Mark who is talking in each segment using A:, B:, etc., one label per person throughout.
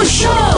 A: Gaúcho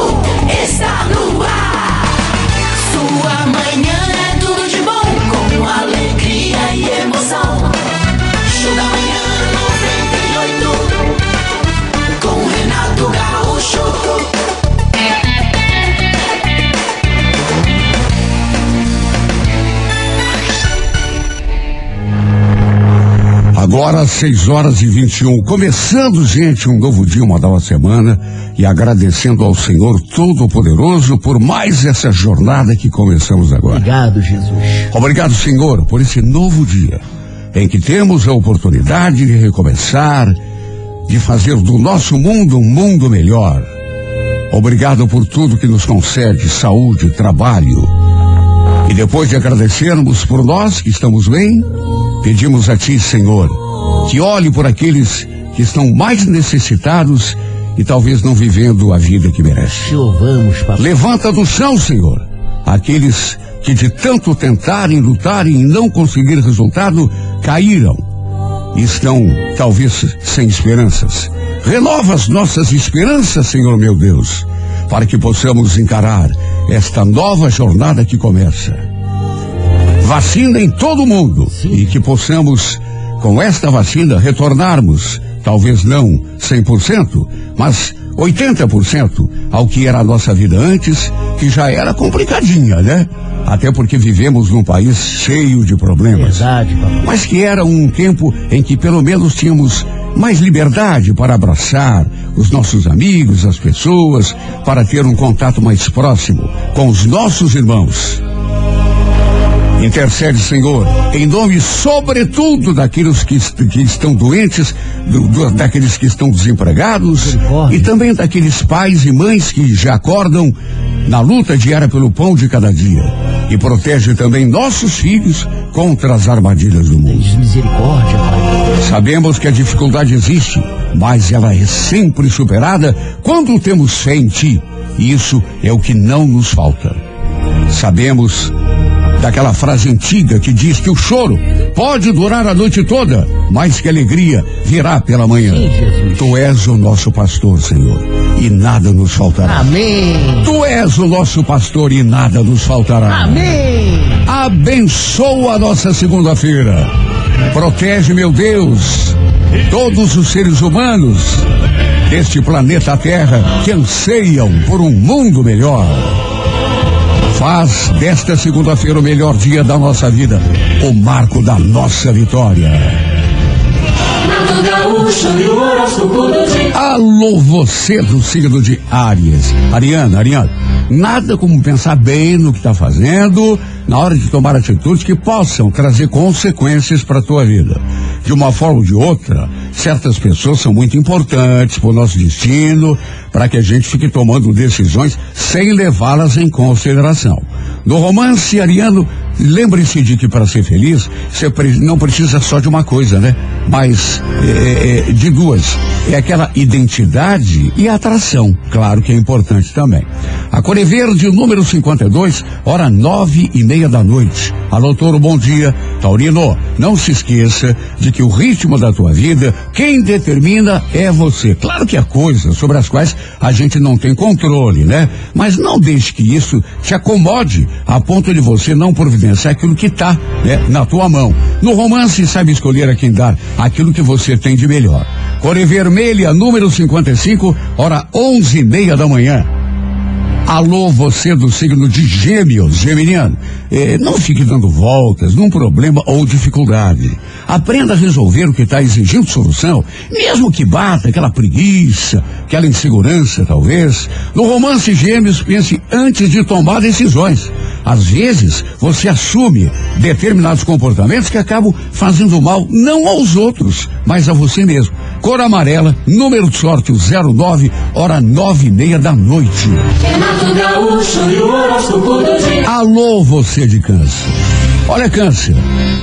B: Agora, 6 horas e 21. Começando, gente, um novo dia, uma nova semana. E agradecendo ao Senhor Todo-Poderoso por mais essa jornada que começamos agora.
C: Obrigado, Jesus.
B: Obrigado, Senhor, por esse novo dia em que temos a oportunidade de recomeçar, de fazer do nosso mundo um mundo melhor. Obrigado por tudo que nos concede saúde, trabalho. E depois de agradecermos por nós que estamos bem, pedimos a Ti, Senhor, que olhe por aqueles que estão mais necessitados e talvez não vivendo a vida que merecem.
C: Te louvamos, papai.
B: Levanta do chão, Senhor, aqueles que de tanto tentarem, lutarem e não conseguir resultado, caíram e estão talvez sem esperanças. Renova as nossas esperanças, Senhor meu Deus, para que possamos encarar esta nova jornada que começa. Vacina em todo o mundo e que possamos, com esta vacina, retornarmos, talvez não 100%, mas 80% ao que era a nossa vida antes, que já era complicadinha, né? Até porque vivemos num país cheio de problemas.
C: Verdade, papai.
B: Mas que era um tempo em que pelo menos tínhamos mais liberdade para abraçar os nossos amigos, as pessoas, para ter um contato mais próximo com os nossos irmãos. Intercede, Senhor, em nome sobretudo daqueles que, que estão doentes, do- do- daqueles que estão desempregados e também daqueles pais e mães que já acordam na luta diária pelo pão de cada dia. E protege também nossos filhos contra as armadilhas do mundo.
C: Misericórdia, pai.
B: Sabemos que a dificuldade existe, mas ela é sempre superada quando temos fé em Ti. E isso é o que não nos falta. Sabemos daquela frase antiga que diz que o choro pode durar a noite toda, mas que a alegria virá pela manhã.
C: Sim.
B: Tu és o nosso pastor, Senhor, e nada nos faltará.
C: Amém.
B: Tu és o nosso pastor e nada nos faltará.
C: Amém.
B: Abençoa a nossa segunda-feira. Protege, meu Deus, todos os seres humanos deste planeta Terra que anseiam por um mundo melhor. Faz desta segunda-feira o melhor dia da nossa vida, o marco da nossa vitória. Alô, você do signo de Áries. Ariana, Ariana, nada como pensar bem no que está fazendo na hora de tomar atitudes que possam trazer consequências para a tua vida. De uma forma ou de outra, certas pessoas são muito importantes para o nosso destino, para que a gente fique tomando decisões sem levá-las em consideração. No romance ariano, lembre-se de que para ser feliz, você não precisa só de uma coisa, né? Mas é, é, de duas. É aquela identidade e atração. Claro que é importante também. A Cor é Verde, número 52, hora nove e meia da noite. Alô, Toro, bom dia. Taurino, não se esqueça de que o ritmo da tua vida, quem determina é você. Claro que há coisas sobre as quais a gente não tem controle, né? Mas não deixe que isso te acomode a ponto de você não providenciar aquilo que está né, na tua mão. No romance, sabe escolher a quem dar aquilo que você tem de melhor. Core Vermelha, número 55, hora onze e meia da manhã. Alô, você do signo de Gêmeos, Geminiano. Eh, não fique dando voltas num problema ou dificuldade. Aprenda a resolver o que está exigindo solução, mesmo que bata aquela preguiça, aquela insegurança, talvez. No romance Gêmeos, pense antes de tomar decisões. Às vezes, você assume determinados comportamentos que acabam fazendo mal não aos outros, mas a você mesmo. Cor amarela, número de sorte o 09, hora nove e meia da noite.
A: E.
B: Alô, você de câncer. Olha, câncer,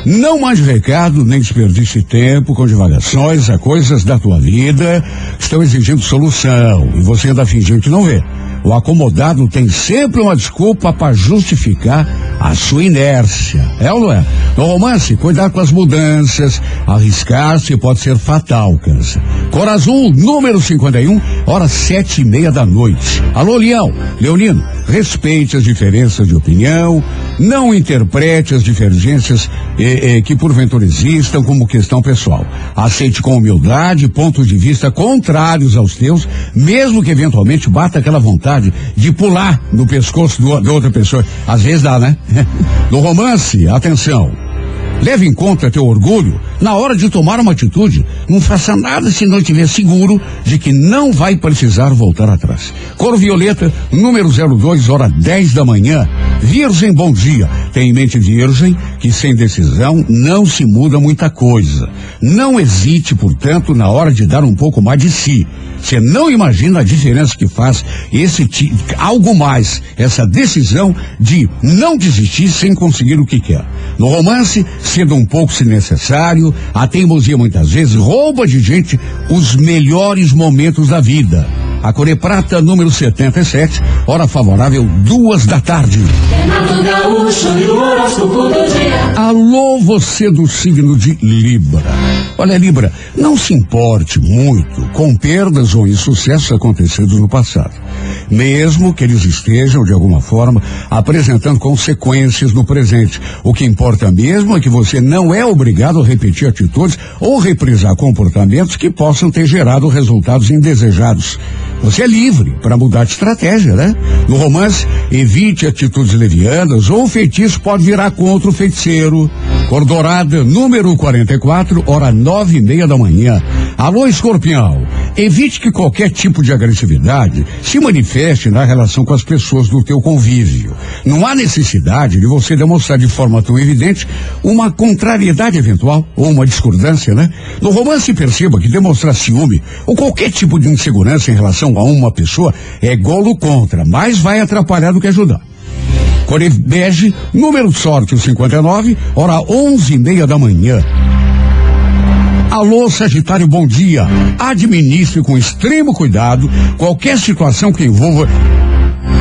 B: não mande recado, nem desperdice tempo com divagações a coisas da tua vida que estão exigindo solução e você ainda fingindo que não vê. O acomodado tem sempre uma desculpa para justificar a sua inércia. É ou não é? No romance, cuidar com as mudanças, arriscar-se pode ser fatal, câncer. Cor azul, número 51, horas sete e meia da noite. Alô, Leão, Leonino, respeite as diferenças de opinião, não interprete as divergências eh, eh, que porventura existam como questão pessoal. Aceite com humildade pontos de vista contrários aos teus, mesmo que eventualmente bata aquela vontade de pular no pescoço da outra pessoa. Às vezes dá, né? No romance, atenção. Leve em conta teu orgulho na hora de tomar uma atitude. Não faça nada se não estiver seguro de que não vai precisar voltar atrás. Cor Violeta, número 02, hora 10 da manhã. Virgem, bom dia. Tem em mente, Virgem, que sem decisão não se muda muita coisa. Não hesite, portanto, na hora de dar um pouco mais de si. Você não imagina a diferença que faz esse algo mais, essa decisão de não desistir sem conseguir o que quer. No romance, sendo um pouco se necessário, a teimosia muitas vezes rouba de gente os melhores momentos da vida. A Core Prata, número 77, hora favorável, duas da tarde.
A: Gaúcho.
B: Alô, você do signo de Libra. Olha, Libra, não se importe muito com perdas ou insucessos acontecidos no passado. Mesmo que eles estejam, de alguma forma, apresentando consequências no presente. O que importa mesmo é que você não é obrigado a repetir atitudes ou reprisar comportamentos que possam ter gerado resultados indesejados. Você é livre para mudar de estratégia, né? No romance, evite atitudes levianas ou o feitiço pode virar contra o feiticeiro. Cor dourada, número 44, hora nove e meia da manhã. Alô, escorpião. Evite que qualquer tipo de agressividade se manifeste na relação com as pessoas do teu convívio. Não há necessidade de você demonstrar de forma tão evidente uma contrariedade eventual ou uma discordância, né? No romance, perceba que demonstrar ciúme ou qualquer tipo de insegurança em relação a uma pessoa é golo contra, mas vai atrapalhar do que ajudar. Core bege, número de sorte o 59, hora onze e meia da manhã. Alô, Sagitário, bom dia. Administre com extremo cuidado qualquer situação que envolva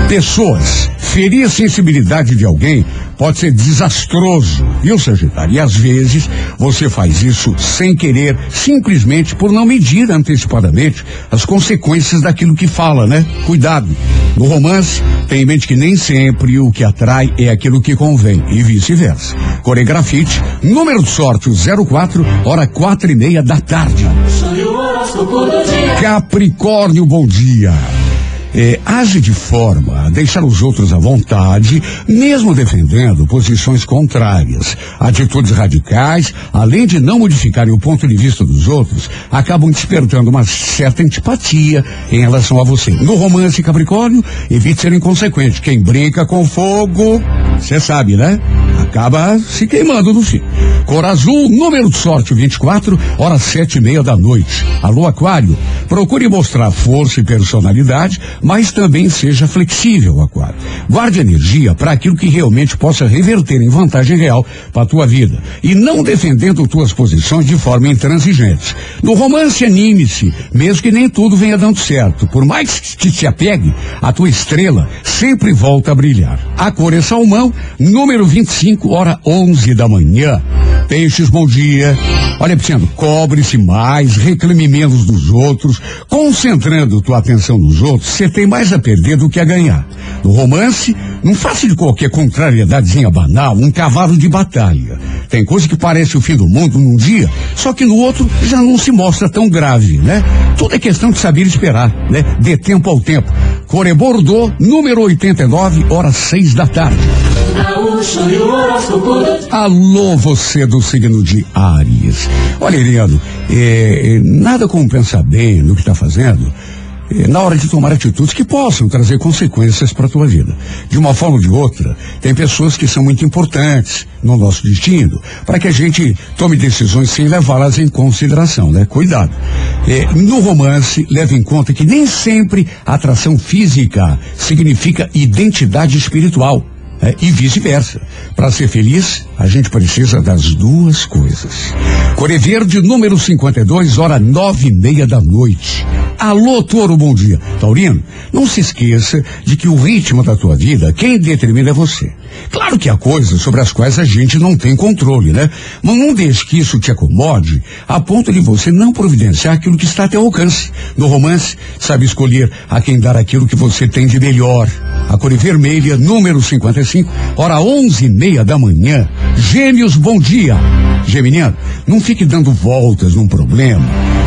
B: pessoas. Ferir a sensibilidade de alguém pode ser desastroso, viu, Sagitário? E às vezes você faz isso sem querer, simplesmente por não medir antecipadamente as consequências daquilo que fala, né? Cuidado. No romance, tem em mente que nem sempre o que atrai é aquilo que convém, e vice-versa. Coregrafite, número de sorte, o 04, hora quatro e meia da tarde. Capricórnio, bom dia. É, age de forma a deixar os outros à vontade, mesmo defendendo posições contrárias. Atitudes radicais, além de não modificarem o ponto de vista dos outros, acabam despertando uma certa antipatia em relação a você. No romance Capricórnio, evite ser inconsequente. Quem brinca com fogo, você sabe, né? Acaba se queimando no fim. Cor azul, número de sorte 24, horas sete e meia da noite. Alô, Aquário, procure mostrar força e personalidade, mas também seja flexível, Aquário. Guarde energia para aquilo que realmente possa reverter em vantagem real para a tua vida. E não defendendo tuas posições de forma intransigente. No romance, anime-se, mesmo que nem tudo venha dando certo. Por mais que te apegue, a tua estrela sempre volta a brilhar. A cor é salmão, número 25, hora 11 da manhã. Peixes, bom dia. Olha, Pisciano, cobre-se mais, reclame menos dos outros, concentrando tua atenção nos outros, você tem mais a perder do que a ganhar. No romance, não faça de qualquer contrariedadezinha banal um cavalo de batalha. Tem coisa que parece o fim do mundo num dia, só que no outro já não se mostra tão grave, né? Tudo é questão de saber esperar, né? Dê tempo ao tempo. Core Bordeaux, número 89, horas seis da tarde. Alô, você do signo de Áries. Olha, Iriano, é, é, nada como pensar bem no que está fazendo na hora de tomar atitudes que possam trazer consequências para a tua vida. De uma forma ou de outra, tem pessoas que são muito importantes no nosso destino para que a gente tome decisões sem levá-las em consideração, né? Cuidado. É, no romance, leve em conta que nem sempre atração física significa identidade espiritual. É, e vice-versa. Para ser feliz, a gente precisa das duas coisas. Core Verde, número 52, hora nove e meia da noite. Alô, Toro, bom dia. Taurino, não se esqueça de que o ritmo da tua vida, quem determina é você. Claro que há coisas sobre as quais a gente não tem controle, né? Mas não deixe que isso te acomode a ponto de você não providenciar aquilo que está a teu alcance. No romance, sabe escolher a quem dar aquilo que você tem de melhor. A cor vermelha, número 55, hora onze e meia da manhã. Gêmeos, bom dia. Geminiano, não fique dando voltas num problema.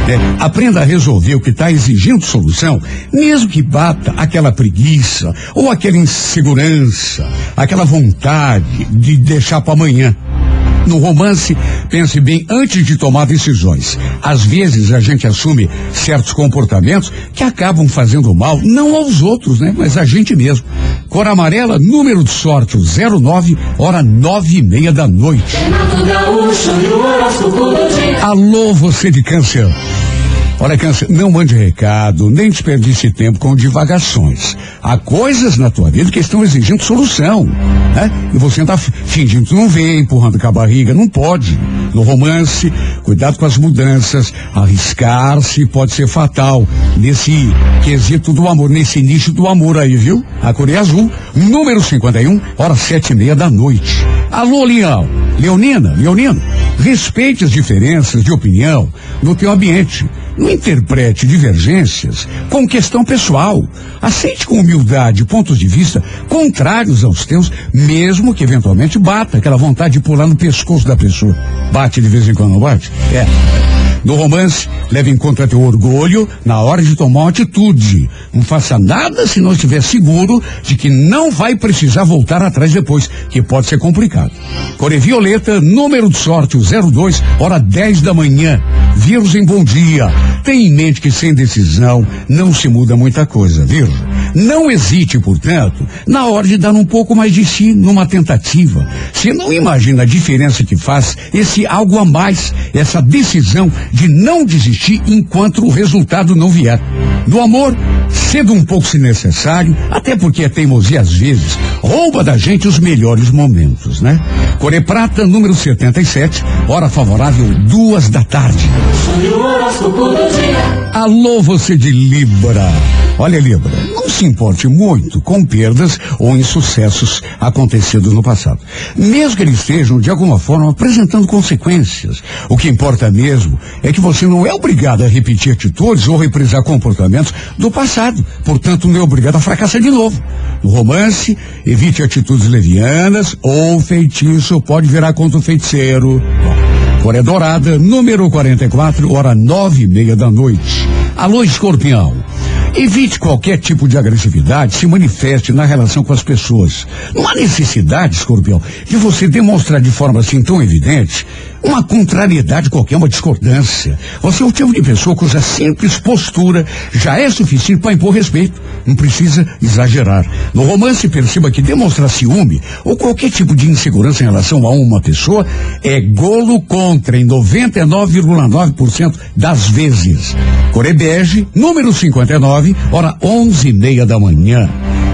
B: né? aprenda a resolver o que está exigindo solução, mesmo que bata aquela preguiça ou aquela insegurança, aquela vontade de deixar para amanhã. No romance, pense bem antes de tomar decisões. Às vezes a gente assume certos comportamentos que acabam fazendo mal, não aos outros, né? Mas a gente mesmo. Cor amarela, número de sorte, o 09, hora nove e meia da noite. Alô, você de câncer. Olha, câncer, não mande recado, nem desperdice tempo com divagações. Há coisas na tua vida que estão exigindo solução, né? E você está fingindo que não vê, empurrando com a barriga, não pode. No romance, cuidado com as mudanças, arriscar-se pode ser fatal nesse quesito do amor, nesse nicho do amor aí, viu? A cor é azul, número 51, hora sete e meia da noite. Alô, Leão, Leonina, Leonino, respeite as diferenças de opinião no teu ambiente. Não interprete divergências com questão pessoal. Aceite com humildade pontos de vista contrários aos teus, mesmo que eventualmente bata aquela vontade de pular no pescoço da pessoa. Bate de vez em quando, não bate? É. No romance, leve em conta teu orgulho na hora de tomar uma atitude. Não faça nada se não estiver seguro de que não vai precisar voltar atrás depois, que pode ser complicado. Core Violeta, número de sorte, o 02, hora 10 da manhã. Virgem, bom dia. Tenha em mente que sem decisão não se muda muita coisa, Virgem. Não hesite, portanto, na hora de dar um pouco mais de si numa tentativa. Você não imagina a diferença que faz esse algo a mais, essa decisão de não desistir enquanto o resultado não vier. No amor, cedo um pouco se necessário, até porque a teimosia às vezes rouba da gente os melhores momentos, né? Core Prata, número 77, hora favorável, duas da tarde. Alô, você de Libra. Olha, Libra, não se importe muito com perdas ou insucessos acontecidos no passado. Mesmo que eles estejam, de alguma forma, apresentando consequências. O que importa mesmo é que você não é obrigado a repetir atitudes ou reprisar comportamentos do passado. Portanto, não é obrigado a fracassar de novo. No romance, evite atitudes levianas ou feitiço pode virar contra o feiticeiro. Coreia Dourada, número 44, hora nove e meia da noite. Alô, escorpião. Evite qualquer tipo de agressividade se manifeste na relação com as pessoas. Não há necessidade, escorpião, de você demonstrar de forma assim tão evidente uma contrariedade qualquer, uma discordância. Você é o tipo de pessoa cuja simples postura já é suficiente para impor respeito. Não precisa exagerar. No romance, perceba que demonstrar ciúme ou qualquer tipo de insegurança em relação a uma pessoa é golo contra em 99,9% das vezes. Corebege, número 59, hora onze e meia da manhã.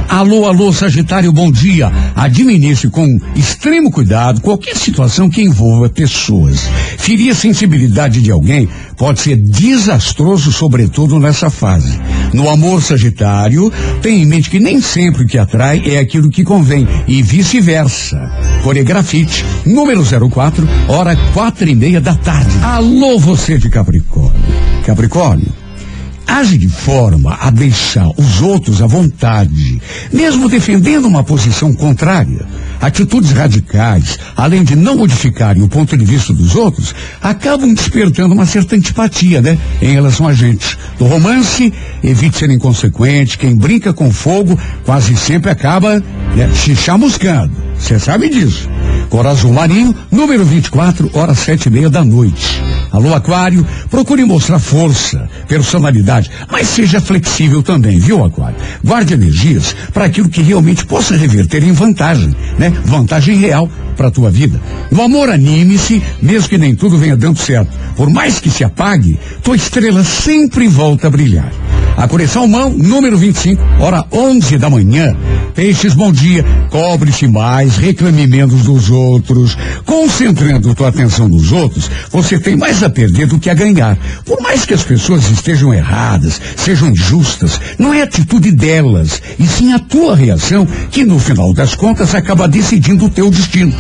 B: Alô, alô, Sagitário, bom dia. Administre com extremo cuidado qualquer situação que envolva pessoas. Ferir a sensibilidade de alguém pode ser desastroso, sobretudo nessa fase. No amor Sagitário, tenha em mente que nem sempre o que atrai é aquilo que convém e vice-versa. Coregrafite, número 04, hora quatro e meia da tarde. Alô, você de Capricórnio. Capricórnio. Age de forma a deixar os outros à vontade, mesmo defendendo uma posição contrária. Atitudes radicais, além de não modificarem o ponto de vista dos outros, acabam despertando uma certa antipatia, né? Em relação a gente. No romance, evite ser inconsequente. Quem brinca com fogo quase sempre acaba né, se chamuscando. Você sabe disso. Cor azul marinho, número 24, hora sete e meia da noite. Alô, Aquário, procure mostrar força, personalidade, mas seja flexível também, viu, Aquário? Guarde energias para aquilo que realmente possa reverter em vantagem, né? Vantagem real para a tua vida. No amor, anime-se, mesmo que nem tudo venha dando certo. Por mais que se apague, tua estrela sempre volta a brilhar. A coleção mão número 25, hora 11 da manhã. Peixes, bom dia. Cobre-se mais, reclame menos dos outros. Concentrando tua atenção nos outros, você tem mais a perder do que a ganhar. Por mais que as pessoas estejam erradas, sejam injustas, não é a atitude delas, e sim a tua reação que, no final das contas, acaba decidindo o teu destino.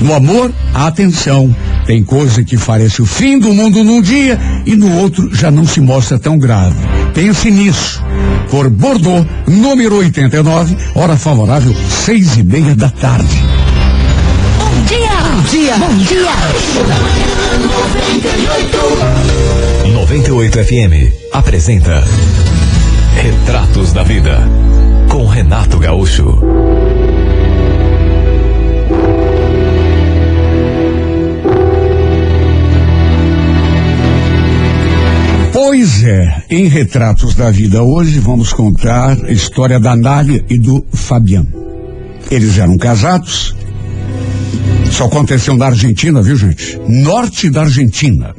B: No amor, atenção. Tem coisa que parece o fim do mundo num dia e no outro já não se mostra tão grave. Pense nisso. Por Bordeaux, número 89, hora favorável, seis e meia da tarde.
A: Bom dia! Bom dia! Bom dia!
D: 98 FM apresenta Retratos da Vida com Renato Gaúcho.
B: Pois é, em Retratos da Vida hoje vamos contar a história da Nália e do Fabiano. Eles eram casados. Isso aconteceu na Argentina, viu gente? Norte da Argentina.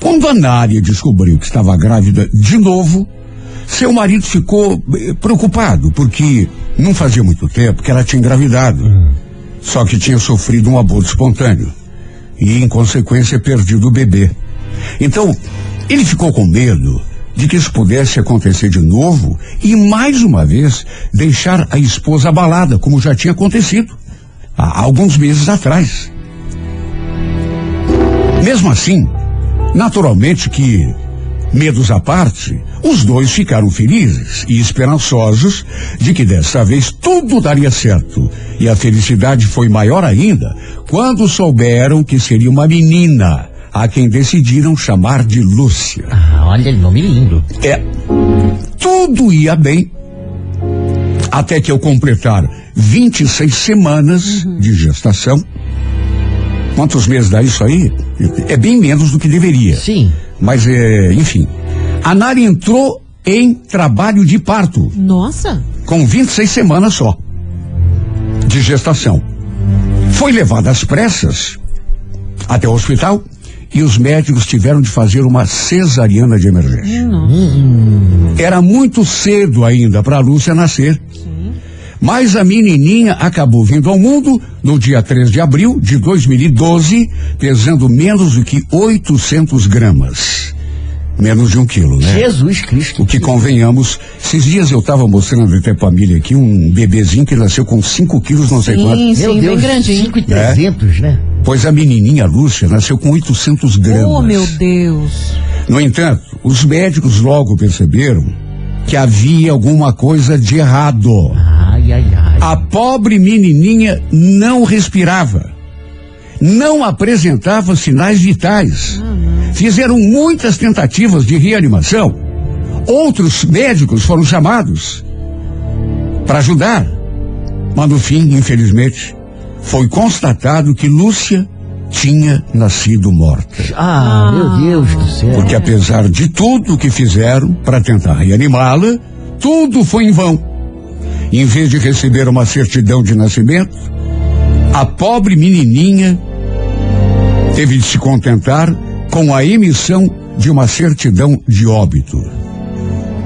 B: Quando a Nália descobriu que estava grávida de novo, seu marido ficou eh, preocupado, porque não fazia muito tempo que ela tinha engravidado. Só que tinha sofrido um aborto espontâneo. E, em consequência, perdido o bebê. Então, ele ficou com medo de que isso pudesse acontecer de novo e, mais uma vez, deixar a esposa abalada, como já tinha acontecido há alguns meses atrás. Mesmo assim, naturalmente que, medos à parte, os dois ficaram felizes e esperançosos de que dessa vez tudo daria certo. E a felicidade foi maior ainda quando souberam que seria uma menina, a quem decidiram chamar de Lúcia.
C: Ah, olha, nome lindo.
B: É. Tudo ia bem. Até que eu completar 26 semanas de gestação. Quantos meses dá isso aí? É bem menos do que deveria.
C: Sim.
B: Mas, é, enfim. A Nari entrou em trabalho de parto,
E: Nossa!
B: com 26 semanas só de gestação. Foi levada às pressas até o hospital e os médicos tiveram de fazer uma cesariana de emergência. Era muito cedo ainda para a Lúcia nascer. Mas a menininha acabou vindo ao mundo no dia 3 de abril de 2012, pesando menos do que 800 gramas. Menos de um quilo, né?
C: Jesus Cristo.
B: O que convenhamos, esses dias eu estava mostrando até pra família aqui um bebezinho que nasceu com 5 quilos, não sei quanto.
E: Sim,
C: Meu
E: sim,
C: Deus,
E: bem grandinho.
C: 5,300, né?
B: Pois a menininha Lúcia nasceu com 800 gramas.
E: Oh, meu Deus.
B: No entanto, os médicos logo perceberam que havia alguma coisa de errado.
C: Ai, ai, ai.
B: A pobre menininha não respirava. Não apresentava sinais vitais. Fizeram muitas tentativas de reanimação. Outros médicos foram chamados para ajudar. Mas no fim, infelizmente, foi constatado que Lúcia tinha nascido morta.
C: Ah, meu Deus do céu.
B: Porque apesar de tudo que fizeram para tentar reanimá-la, tudo foi em vão. Em vez de receber uma certidão de nascimento, a pobre menininha teve de se contentar com a emissão de uma certidão de óbito.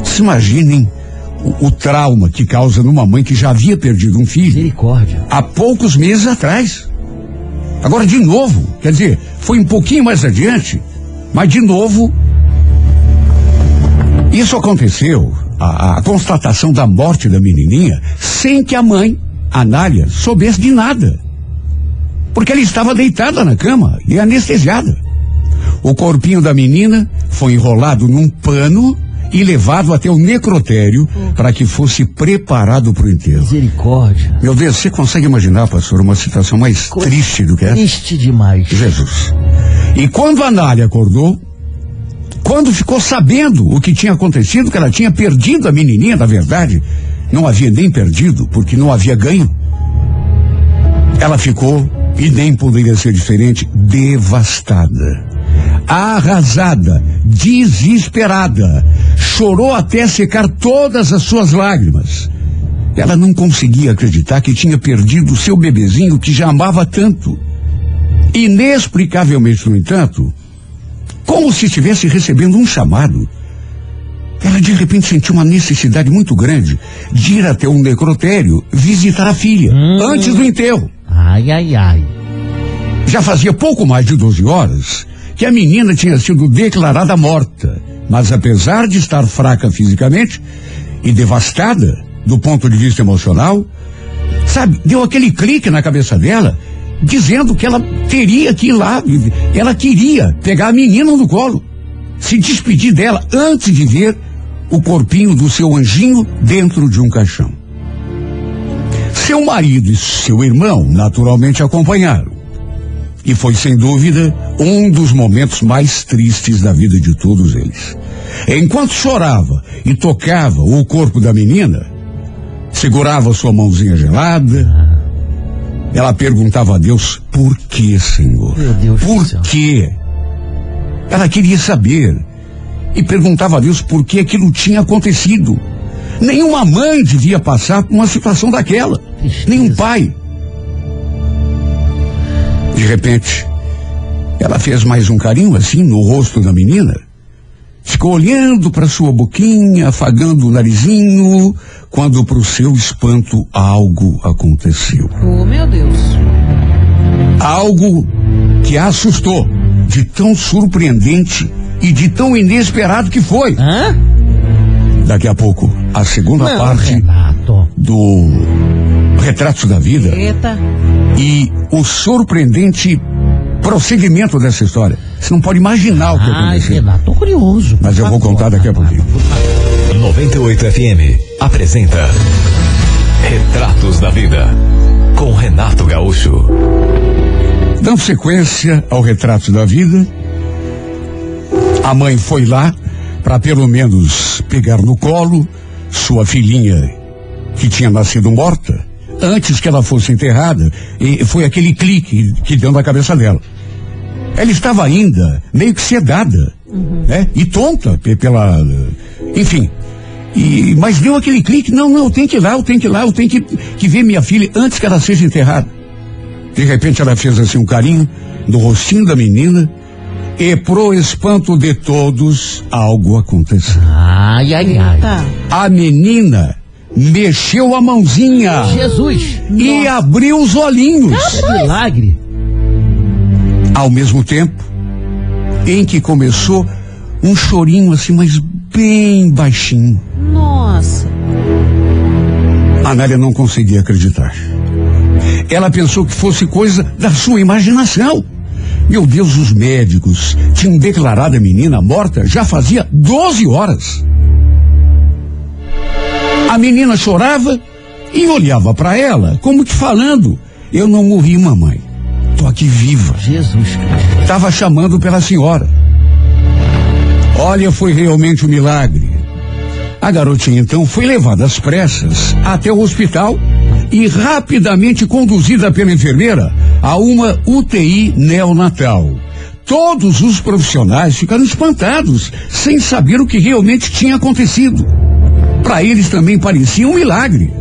B: Se imaginem o, o trauma que causa numa mãe que já havia perdido um filho
C: Misericórdia.
B: há poucos meses atrás. Agora, de novo, quer dizer, foi um pouquinho mais adiante, mas de novo. Isso aconteceu, a, a constatação da morte da menininha, sem que a mãe, Anália, soubesse de nada. Porque ela estava deitada na cama e anestesiada. O corpinho da menina foi enrolado num pano e levado até o necrotério para que fosse preparado para o enterro.
C: Misericórdia.
B: Meu Deus, você consegue imaginar, pastor, uma situação mais
C: Coisa
B: triste do que essa?
C: Triste demais.
B: Jesus. E quando a Nália acordou, quando ficou sabendo o que tinha acontecido, que ela tinha perdido a menininha, na verdade, não havia nem perdido, porque não havia ganho. Ela ficou, e nem poderia ser diferente, devastada. Arrasada, desesperada. Chorou até secar todas as suas lágrimas. Ela não conseguia acreditar que tinha perdido o seu bebezinho que já amava tanto. Inexplicavelmente, no entanto, como se estivesse recebendo um chamado. ela de repente sentiu uma necessidade muito grande de ir até um necrotério visitar a filha, antes do enterro.
C: Ai, ai, ai.
B: Já fazia pouco mais de 12 horas que a menina tinha sido declarada morta, mas apesar de estar fraca fisicamente e devastada do ponto de vista emocional, sabe, deu aquele clique na cabeça dela, dizendo que ela teria que ir lá, ela queria pegar a menina no colo, se despedir dela antes de ver o corpinho do seu anjinho dentro de um caixão. Seu marido e seu irmão naturalmente acompanharam. E foi sem dúvida um dos momentos mais tristes da vida de todos eles. Enquanto chorava e tocava o corpo da menina, segurava sua mãozinha gelada, ela perguntava a Deus, por que, Senhor?
C: Meu Deus do
B: por
C: céu.
B: quê? Ela queria saber e perguntava a Deus por que aquilo tinha acontecido. Nenhuma mãe devia passar por uma situação daquela.
C: Tristeza.
B: Nenhum pai. De repente, ela fez mais um carinho assim no rosto da menina. Ficou olhando para sua boquinha, afagando o narizinho, quando para o seu espanto algo aconteceu.
E: Oh, meu Deus.
B: Algo que a assustou, de tão surpreendente e de tão inesperado que foi.
C: Hã?
B: Daqui a pouco, a segunda
C: Não,
B: parte
C: Renato.
B: do Retratos da Vida
E: Eita.
B: e o surpreendente prosseguimento dessa história. Você não pode imaginar o que aconteceu.
C: Renato, tô curioso.
B: Mas eu vou contar daqui a pouquinho.
C: por favor.
D: 98 FM apresenta Retratos da Vida com Renato Gaúcho.
B: Dando sequência ao retrato da vida, a mãe foi lá para pelo menos pegar no colo sua filhinha que tinha nascido morta antes que ela fosse enterrada e foi aquele clique que deu na cabeça dela. Ela estava ainda meio que sedada, né? E tonta pe- pela, enfim. E, mas deu aquele clique, não, não, eu tenho que ir lá, eu tenho que ir lá, eu tenho que, que ver minha filha antes que ela seja enterrada. De repente ela fez assim um carinho no rostinho da menina e pro espanto de todos algo aconteceu.
C: Ai, ai, ai.
E: Tá.
B: A menina mexeu a mãozinha
C: Jesus.
B: e abriu os olhinhos.
C: É milagre.
B: Ao mesmo tempo em que começou um chorinho assim, mas bem baixinho.
E: Nossa.
B: A Anália não conseguia acreditar. Ela pensou que fosse coisa da sua imaginação. Meu Deus, os médicos tinham declarado a menina morta já fazia 12 horas. A menina chorava e olhava para ela, como que falando: Eu não morri, mamãe. Tô aqui viva.
C: Jesus Cristo.
B: Estava chamando pela senhora. Olha, foi realmente um milagre. A garotinha então foi levada às pressas até o hospital e rapidamente conduzida pela enfermeira a uma UTI neonatal. Todos os profissionais ficaram espantados, sem saber o que realmente tinha acontecido. Para eles também parecia um milagre,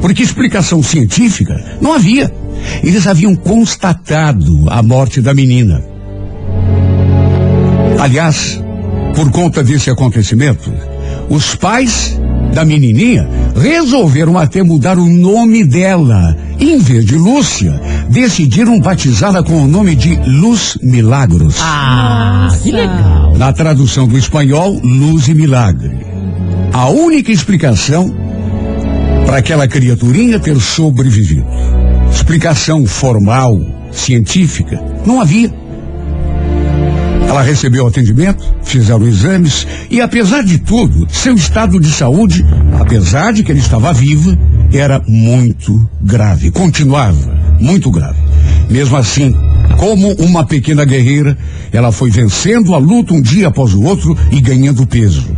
B: porque explicação científica não havia. Eles haviam constatado a morte da menina. Aliás, por conta desse acontecimento, os pais da menininha resolveram até mudar o nome dela. Em vez de Lúcia, decidiram batizá-la com o nome de Luz Milagros.
C: Ah, que legal.
B: Na tradução do espanhol, luz e milagre. A única explicação para aquela criaturinha ter sobrevivido. Explicação formal, científica, não havia. Ela recebeu atendimento, fizeram exames e, apesar de tudo, seu estado de saúde, apesar de que ele estava viva, era muito grave. Continuava muito grave. Mesmo assim, como uma pequena guerreira, ela foi vencendo a luta um dia após o outro e ganhando peso.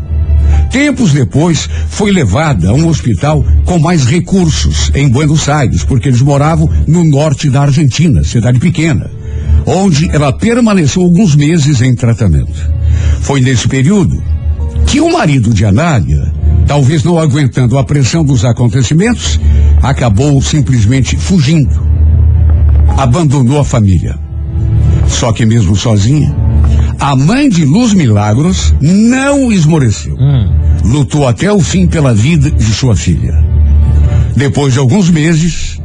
B: Tempos depois, foi levada a um hospital com mais recursos em Buenos Aires, porque eles moravam no norte da Argentina, cidade pequena, onde ela permaneceu alguns meses em tratamento. Foi nesse período que o marido de Anália, talvez não aguentando a pressão dos acontecimentos, acabou simplesmente fugindo. Abandonou a família. Só que mesmo sozinha, A mãe de Luz Milagros não esmoreceu. Lutou até o fim pela vida de sua filha. Depois de alguns meses,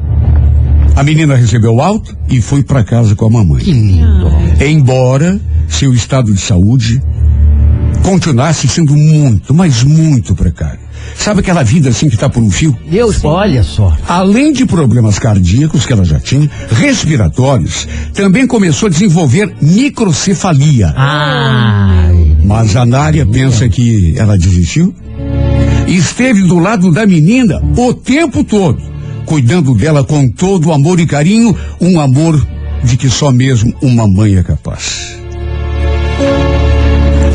B: a menina recebeu alta e foi para casa com a mamãe.
C: Que lindo.
B: Embora seu estado de saúde continuasse sendo muito, mas muito precário. Sabe aquela vida assim que tá por um fio?
C: Deus, olha só.
B: Além de problemas cardíacos que ela já tinha, respiratórios, também começou a desenvolver microcefalia.
C: Ai.
B: Mas a Nária pensa que ela desistiu? E esteve do lado da menina o tempo todo, cuidando dela com todo o amor e carinho, um amor de que só mesmo uma mãe é capaz.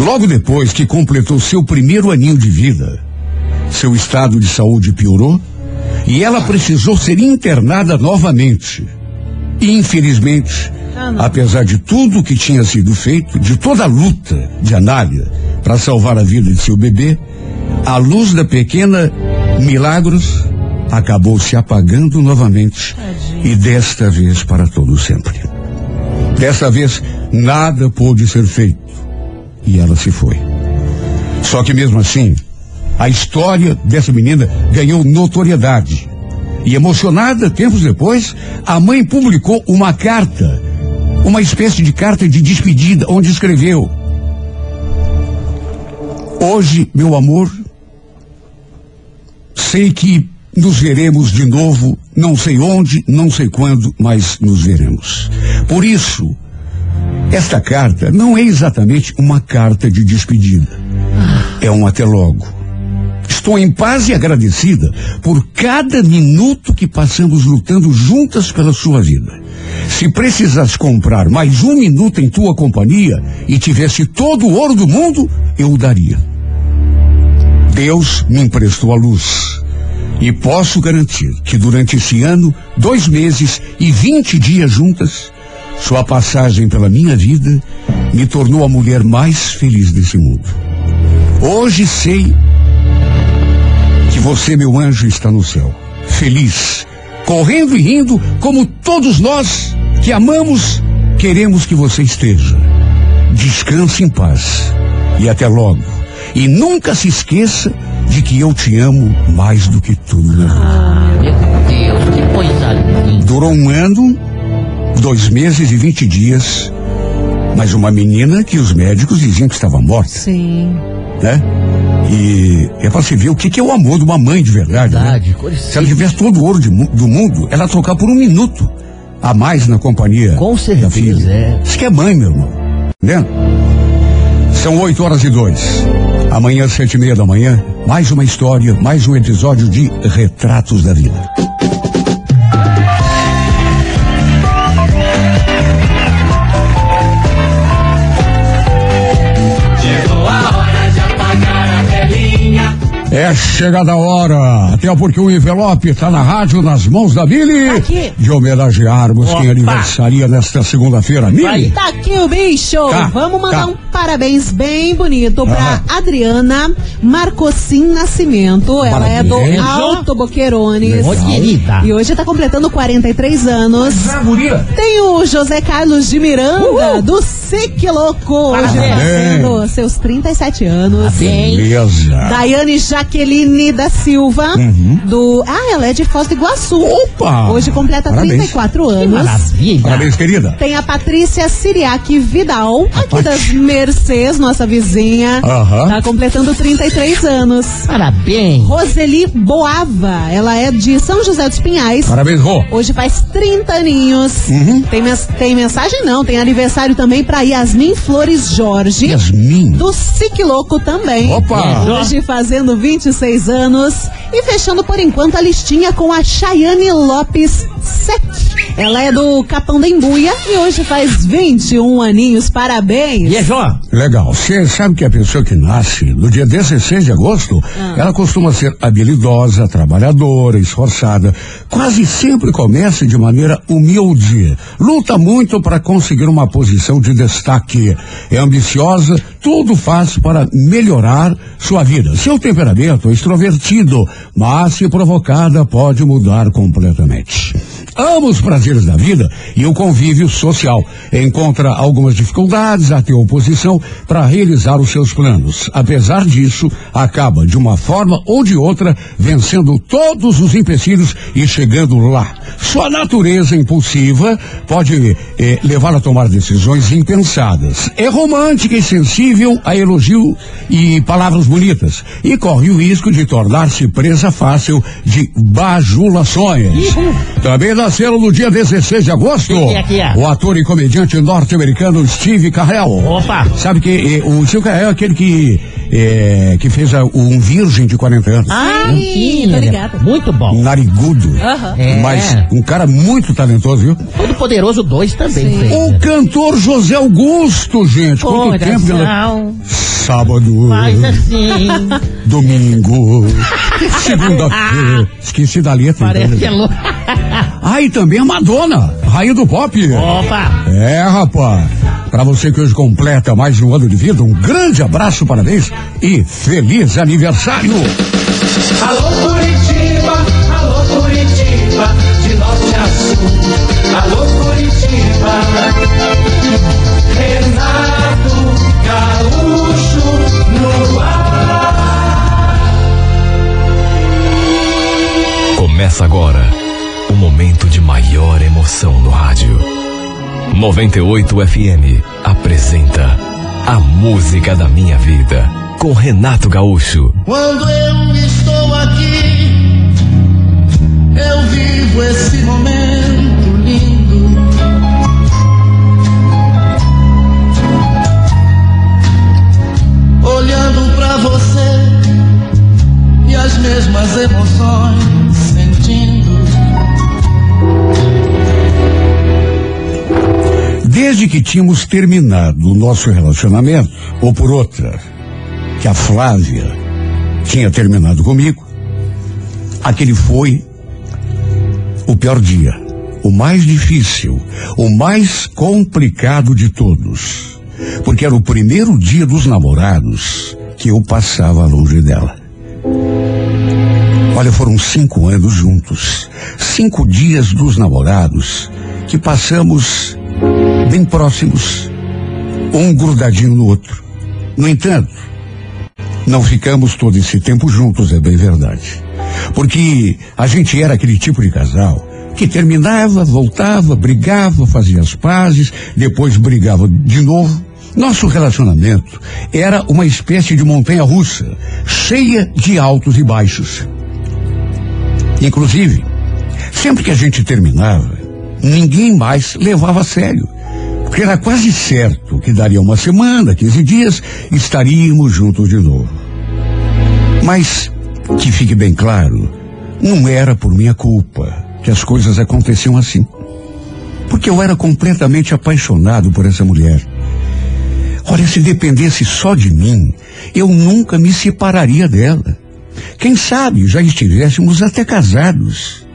B: Logo depois que completou seu primeiro aninho de vida, seu estado de saúde piorou e ela precisou ser internada novamente. Infelizmente, apesar de tudo que tinha sido feito, de toda a luta de Anália para salvar a vida de seu bebê, a luz da pequena Milagros acabou se apagando novamente e desta vez para todo sempre. Dessa vez nada pôde ser feito e ela se foi. Só que mesmo assim, a história dessa menina ganhou notoriedade. E emocionada, tempos depois, a mãe publicou uma carta, uma espécie de carta de despedida, onde escreveu: Hoje, meu amor, sei que nos veremos de novo, não sei onde, não sei quando, mas nos veremos. Por isso, esta carta não é exatamente uma carta de despedida. É um até logo. Estou em paz e agradecida por cada minuto que passamos lutando juntas pela sua vida. Se precisasse comprar mais um minuto em tua companhia e tivesse todo o ouro do mundo, eu o daria. Deus me emprestou a luz. E posso garantir que durante esse ano, dois meses e vinte dias juntas, sua passagem pela minha vida me tornou a mulher mais feliz desse mundo. Hoje sei você, meu anjo, está no céu, feliz, correndo e rindo, como todos nós que amamos, queremos que você esteja. Descanse em paz e até logo. E nunca se esqueça de que eu te amo mais do que tudo na vida.
C: Meu Deus, que coisa linda.
B: Durou um ano, dois meses e vinte dias, mas uma menina que os médicos diziam que estava morta,
E: Sim.
B: né? E é pra se ver o que, que é o amor de uma mãe de verdade, né?
C: Verdade, coisa
B: Se ela tivesse todo o ouro de do mundo, ela trocar por um minuto a mais na companhia
C: Com
B: da
C: certeza,
B: filha.
C: é.
B: Isso que é mãe, meu irmão. Entendendo? São oito horas e dois. Amanhã, sete e meia da manhã, mais uma história, mais um episódio de Retratos da Vida. É chegada a hora, até porque o envelope está na rádio, nas mãos da Mili,
E: Aqui.
B: de homenagearmos quem
C: Opa.
B: aniversaria nesta segunda-feira. Mili.
E: Tá o bicho.
B: Tá,
E: Vamos mandar
B: tá.
E: um parabéns bem bonito pra Adriana Marcocin Nascimento. Ela é do
B: Parabéns.
E: Alto Boquerones. E hoje tá completando 43 anos. Tem o José Carlos de Miranda, do Sique Louco, hoje
C: Parabéns.
E: fazendo seus 37 anos.
B: Beleza.
E: Daiane Jaqueline da Silva, do. Ah, ela é de Foz do Iguaçu.
B: Opa!
E: Hoje completa
B: Parabéns.
E: 34
C: Que
E: anos.
C: maravilha.
B: Parabéns, querida.
E: Tem a Patrícia Siriac Vidal, aqui das Mercês, nossa vizinha.
B: Aham.
E: Tá completando 33 anos.
C: Parabéns.
E: Roseli Boava, ela é de São José dos Pinhais.
B: Parabéns, Rô.
E: Hoje faz 30 aninhos.
B: Uhum.
E: Tem, mens- tem mensagem não, tem aniversário também pra Yasmin Flores Jorge.
B: Yasmin.
E: Do Sique Louco também.
B: Opa!
E: Hoje fazendo 26 anos. E fechando por enquanto a listinha com a Chayane Lopes Sec. Ela é do Capão da Embuia e hoje faz 21 aninhos. Parabéns!
C: E é Jó?
B: Legal. Você sabe que a pessoa que nasce no dia 16 de agosto, ela costuma ser habilidosa, trabalhadora, esforçada. Quase sempre começa de maneira humilde. Luta muito para conseguir uma posição de destaque. É ambiciosa, tudo faz para melhorar sua vida. Seu temperamento é extrovertido, mas se provocada pode mudar completamente. ama os prazeres da vida e o convívio social. Encontra algumas dificuldades, até oposição, para realizar os seus planos. Apesar disso, acaba de uma forma ou de outra vencendo todos os empecilhos e chegando lá. Sua natureza impulsiva pode eh, levar a tomar decisões impensadas. É romântica e sensível a elogio e palavras bonitas e corre o risco de tornar-se presa fácil de bajulações. Também nasceram no dia 16 de agosto
C: Quem é que é?
B: o ator e comediante norte-americano Steve Carell.
C: Opa!
B: Sabe que eh, o Steve Carell é aquele que eh, que fez a- um virgem de 40 anos.
E: Ai,
C: Sim,
E: tô ligada.
C: Muito bom.
B: Narigudo.
C: É.
B: Mas um cara muito talentoso, viu?
C: Todo Poderoso 2 também
E: Sim.
C: fez.
B: O
C: né?
B: cantor José Augusto, gente. Quanto tempo.
C: Coração,
B: Sábado,
C: Faz assim.
B: domingo, segunda-feira. Esqueci da letra.
C: Parece que é
B: então.
C: louco.
B: Ah, e também a Madonna, rainha do pop.
C: Opa!
B: É, rapaz. Pra você que hoje completa mais um ano de vida, um grande abraço, parabéns e feliz aniversário.
A: Alô Curitiba, alô Curitiba, de norte a sul. Alô Curitiba, Renato Gaúcho no ar.
D: Começa agora o momento de maior emoção no rádio. 98 FM apresenta A Música da Minha Vida com Renato Gaúcho.
F: Quando eu estou aqui, eu vivo esse momento
B: Que tínhamos terminado o nosso relacionamento, ou por outra, que a Flávia tinha terminado comigo, aquele foi o pior dia, o mais difícil, o mais complicado de todos. Porque era o primeiro dia dos namorados que eu passava longe dela. Olha, foram cinco anos juntos, cinco dias dos namorados que passamos bem próximos, um grudadinho no outro. No entanto, não ficamos todo esse tempo juntos, é bem verdade. Porque a gente era aquele tipo de casal que terminava, voltava, brigava, fazia as pazes, depois brigava de novo. Nosso relacionamento era uma espécie de montanha russa, cheia de altos e baixos. Inclusive, sempre que a gente terminava, ninguém mais levava a sério. Porque era quase certo que daria uma semana, 15 dias, estaríamos juntos de novo. Mas, que fique bem claro, não era por minha culpa que as coisas aconteciam assim. Porque eu era completamente apaixonado por essa mulher. Olha, se dependesse só de mim, eu nunca me separaria dela. Quem sabe já estivéssemos até casados.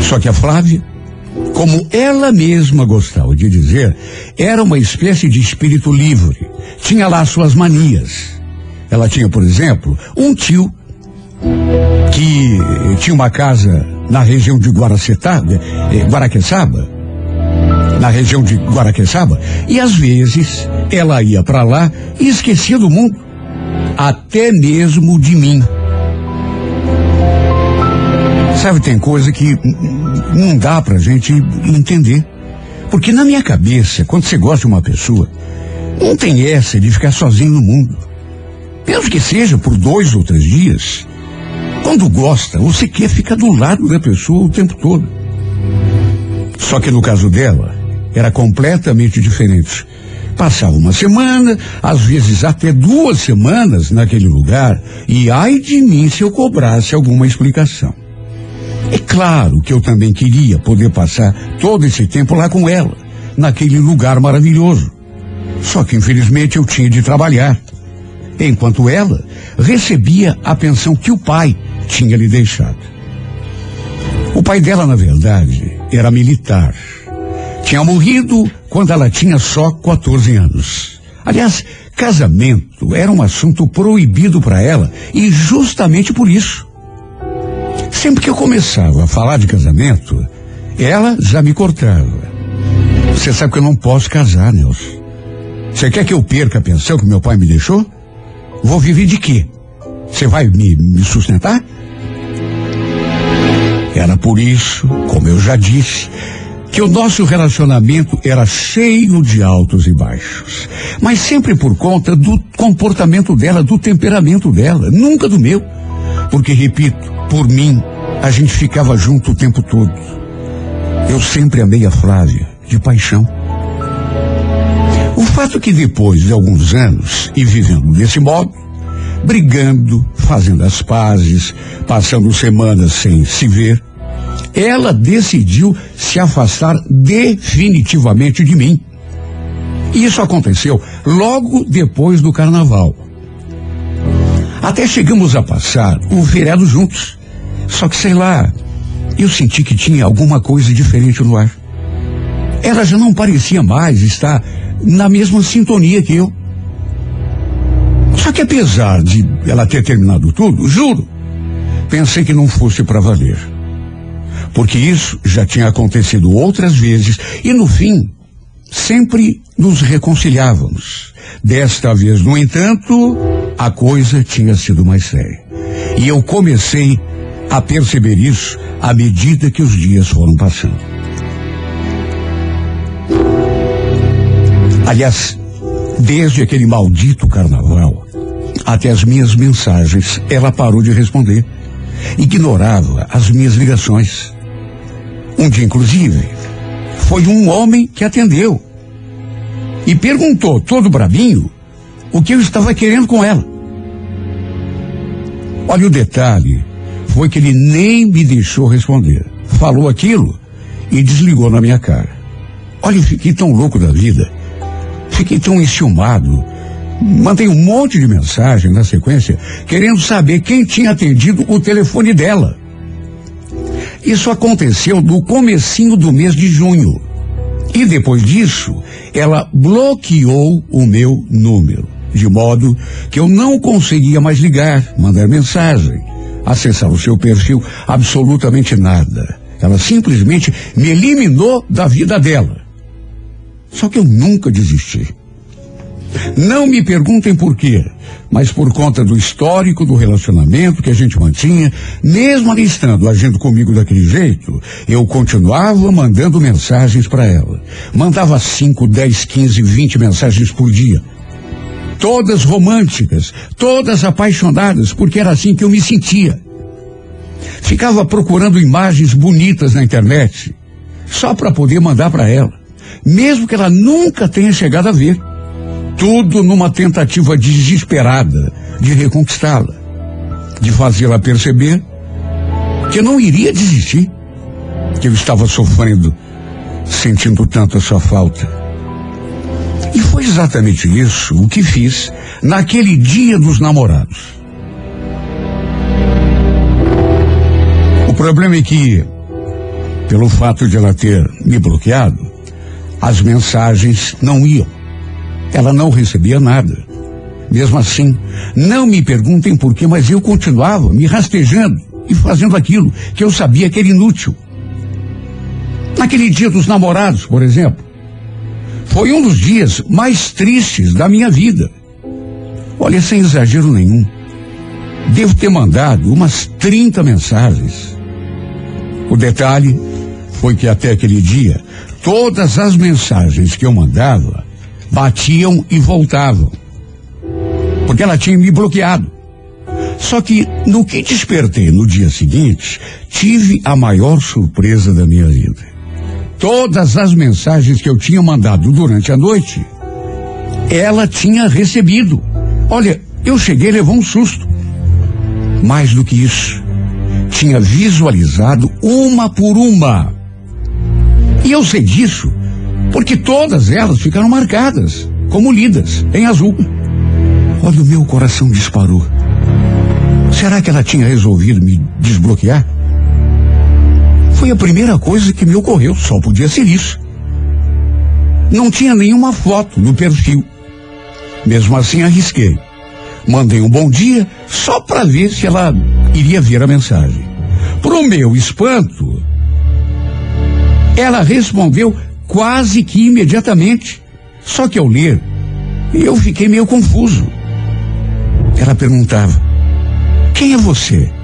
B: Só que a Flávia, como ela mesma gostava de dizer, era uma espécie de espírito livre. Tinha lá suas manias. Ela tinha, por exemplo, um tio que tinha uma casa na região de Guaracetaba, eh, Guaraqueçaba, na região de Guaraqueçaba, e às vezes ela ia para lá e esquecia do mundo, até mesmo de mim. Sabe, tem coisa que não dá pra gente entender. Porque na minha cabeça, quando você gosta de uma pessoa, não tem essa de ficar sozinho no mundo. Mesmo que seja por dois ou três dias. Quando gosta, você quer ficar do lado da pessoa o tempo todo. Só que no caso dela, era completamente diferente. Passava uma semana, às vezes até duas semanas naquele lugar, e ai de mim se eu cobrasse alguma explicação. É claro que eu também queria poder passar todo esse tempo lá com ela, naquele lugar maravilhoso. Só que infelizmente eu tinha de trabalhar. Enquanto ela recebia a pensão que o pai tinha lhe deixado. O pai dela, na verdade, era militar. Tinha morrido quando ela tinha só 14 anos. Aliás, casamento era um assunto proibido para ela e justamente por isso. Sempre que eu começava a falar de casamento, Ela já me cortava. Você sabe que eu não posso casar, Nelson. Você quer que eu perca a pensão que meu pai me deixou? Vou viver de quê? Você vai me, me sustentar? Era por isso, como eu já disse, que o nosso relacionamento era cheio de altos e baixos. Mas sempre por conta do comportamento dela, do temperamento dela, nunca do meu. Porque, repito, por mim, a gente ficava junto o tempo todo. Eu sempre amei a Flávia, de paixão. O fato que depois de alguns anos e vivendo desse modo, brigando, fazendo as pazes, passando semanas sem se ver, ela decidiu se afastar definitivamente de mim. Isso aconteceu logo depois do carnaval. Até chegamos a passar o feriado juntos. Só que sei lá, eu senti que tinha alguma coisa diferente no ar. Ela já não parecia mais estar na mesma sintonia que eu. Só que apesar de ela ter terminado tudo, juro, pensei que não fosse para valer. Porque isso já tinha acontecido outras vezes e no fim sempre nos reconciliávamos. Desta vez, no entanto, a coisa tinha sido mais séria. E eu comecei a perceber isso à medida que os dias foram passando. Aliás, desde aquele maldito carnaval, até as minhas mensagens, ela parou de responder. Ignorava as minhas ligações. Um dia, inclusive, foi um homem que atendeu e perguntou, todo bravinho, o que eu estava querendo com ela. Olha o detalhe, foi que ele nem me deixou responder. Falou aquilo e desligou na minha cara. Olha, eu fiquei tão louco da vida, fiquei tão enciumado. Mandei um monte de mensagem na sequência, querendo saber quem tinha atendido o telefone dela. Isso aconteceu no comecinho do mês de junho. E depois disso, ela bloqueou o meu número, de modo que eu não conseguia mais ligar, mandar mensagem, acessar o seu perfil, absolutamente nada. Ela simplesmente me eliminou da vida dela. Só que eu nunca desisti. Não me perguntem por quê, mas por conta do histórico do relacionamento que a gente mantinha, mesmo ela estando agindo comigo daquele jeito, eu continuava mandando mensagens para ela. Mandava 5, 10, 15, 20 mensagens por dia. Todas românticas, todas apaixonadas, porque era assim que eu me sentia. Ficava procurando imagens bonitas na internet, só para poder mandar para ela, mesmo que ela nunca tenha chegado a ver. Tudo numa tentativa desesperada de reconquistá-la, de fazê-la perceber que eu não iria desistir, que eu estava sofrendo, sentindo tanto a sua falta. E foi exatamente isso o que fiz naquele dia dos namorados. O problema é que, pelo fato de ela ter me bloqueado, as mensagens não iam. Ela não recebia nada. Mesmo assim, não me perguntem por quê, mas eu continuava me rastejando e fazendo aquilo que eu sabia que era inútil. Naquele dia dos namorados, por exemplo, foi um dos dias mais tristes da minha vida. Olha, sem exagero nenhum, devo ter mandado umas 30 mensagens. O detalhe foi que até aquele dia, todas as mensagens que eu mandava batiam e voltavam. Porque ela tinha me bloqueado. Só que no que despertei no dia seguinte, tive a maior surpresa da minha vida. Todas as mensagens que eu tinha mandado durante a noite, ela tinha recebido. Olha, eu cheguei e levou um susto. Mais do que isso, tinha visualizado uma por uma. E eu sei disso porque todas elas ficaram marcadas, como lidas, em azul. Olha, o meu coração disparou. Será que ela tinha resolvido me desbloquear? Foi a primeira coisa que me ocorreu, só podia ser isso. Não tinha nenhuma foto no perfil. Mesmo assim, arrisquei. Mandei um bom dia só para ver se ela iria ver a mensagem. Pro meu espanto, Ela respondeu quase que imediatamente. Só que ao ler, eu fiquei meio confuso. Ela perguntava: Quem é você?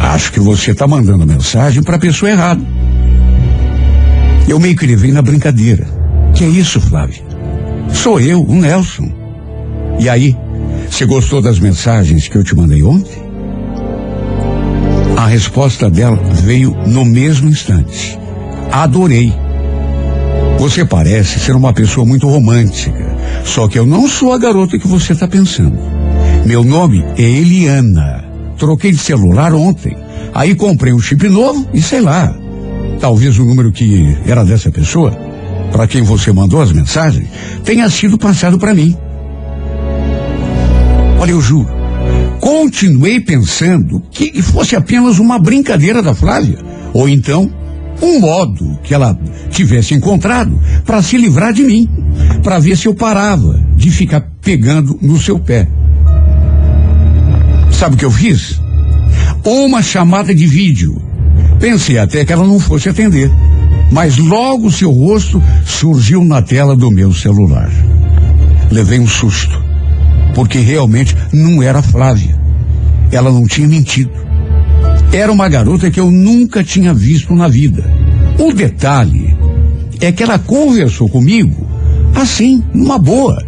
B: Acho que você está mandando mensagem para a pessoa errada. Eu meio que levei na brincadeira. Que é isso, Flávia? Sou eu, o Nelson. E aí, você gostou das mensagens que eu te mandei ontem? A resposta dela veio no mesmo instante. Adorei. Você parece ser uma pessoa muito romântica. Só que eu não sou a garota que você está pensando. Meu nome é Eliana. Troquei de celular ontem. Aí comprei um chip novo e sei lá. Talvez o número que era dessa pessoa, para quem você mandou as mensagens, tenha sido passado para mim. Olha, eu juro. Continuei pensando que fosse apenas uma brincadeira da Flávia. Ou então, um modo que ela tivesse encontrado para se livrar de mim, para ver se eu parava de ficar pegando no seu pé. Sabe o que eu fiz? Uma chamada de vídeo. Pensei até que ela não fosse atender, mas logo seu rosto surgiu na tela do meu celular. Levei um susto, porque realmente não era Flávia. Ela não tinha mentido. Era uma garota que eu nunca tinha visto na vida. O detalhe é que ela conversou comigo assim, numa boa.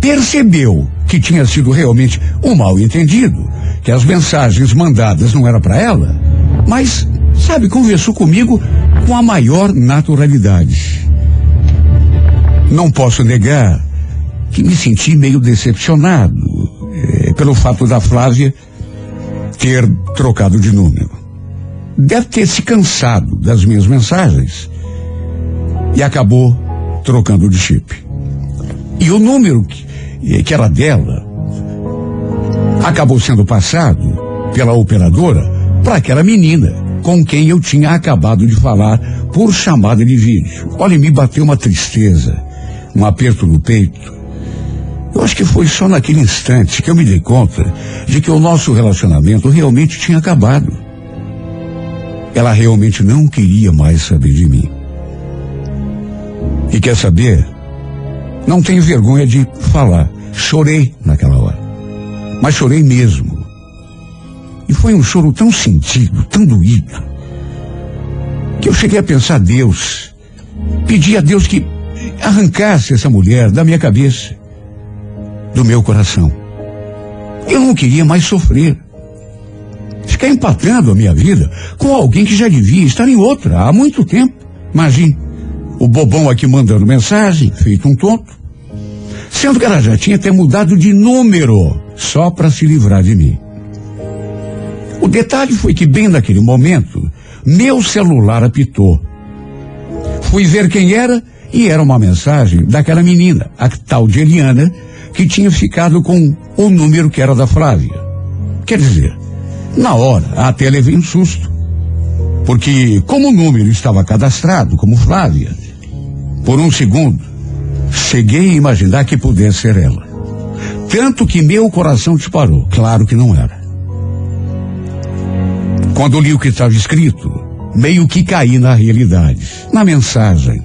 B: Percebeu que tinha sido realmente um mal entendido, que as mensagens mandadas não eram para ela, mas, sabe, conversou comigo com a maior naturalidade. Não posso negar que me senti meio decepcionado eh, pelo fato da Flávia ter trocado de número. Deve ter se cansado das minhas mensagens e acabou trocando de chip. E o número que, que era dela acabou sendo passado pela operadora para aquela menina com quem eu tinha acabado de falar por chamada de vídeo. Olha, me bateu uma tristeza, um aperto no peito. Eu acho que foi só naquele instante que eu me dei conta de que o nosso relacionamento realmente tinha acabado. Ela realmente não queria mais saber de mim. E quer saber? Não tenho vergonha de falar. Chorei naquela hora. Mas chorei mesmo. E foi um choro tão sentido, tão doído, que eu cheguei a pensar a Deus. Pedi a Deus que arrancasse essa mulher da minha cabeça, do meu coração. Eu não queria mais sofrer. Ficar empatando a minha vida com alguém que já devia estar em outra há muito tempo. Imagine, o bobão aqui mandando mensagem, feito um tonto. Sendo que ela já tinha até mudado de número, só para se livrar de mim. O detalhe foi que, bem naquele momento, meu celular apitou. Fui ver quem era e era uma mensagem daquela menina, a tal de Eliana, que tinha ficado com o número que era da Flávia. Quer dizer, na hora até levei um susto. Porque, como o número estava cadastrado como Flávia, por um segundo, cheguei a imaginar que pudesse ser ela. Tanto que meu coração disparou. Claro que não era. Quando li o que estava escrito, meio que caí na realidade. Na mensagem,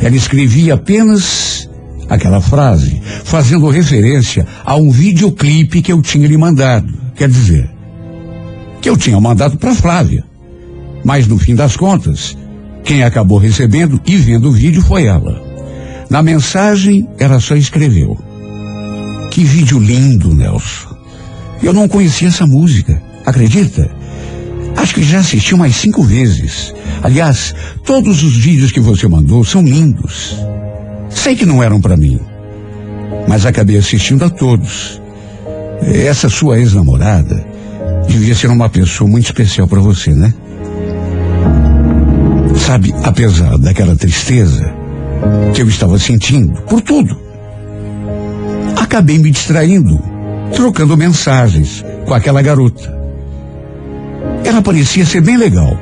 B: ela escrevia apenas aquela frase, fazendo referência a um videoclipe que eu tinha lhe mandado. Quer dizer, que eu tinha mandado para Flávia. Mas no fim das contas, quem acabou recebendo e vendo o vídeo foi ela. Na mensagem, ela só escreveu: Que vídeo lindo, Nelson. Eu não conhecia essa música, acredita? Acho que já assisti umas cinco vezes. Aliás, todos os vídeos que você mandou são lindos. Sei que não eram para mim, mas acabei assistindo a todos. Essa sua ex-namorada devia ser uma pessoa muito especial para você, né? Sabe, apesar daquela tristeza que eu estava sentindo por tudo, acabei me distraindo, trocando mensagens com aquela garota. Ela parecia ser bem legal.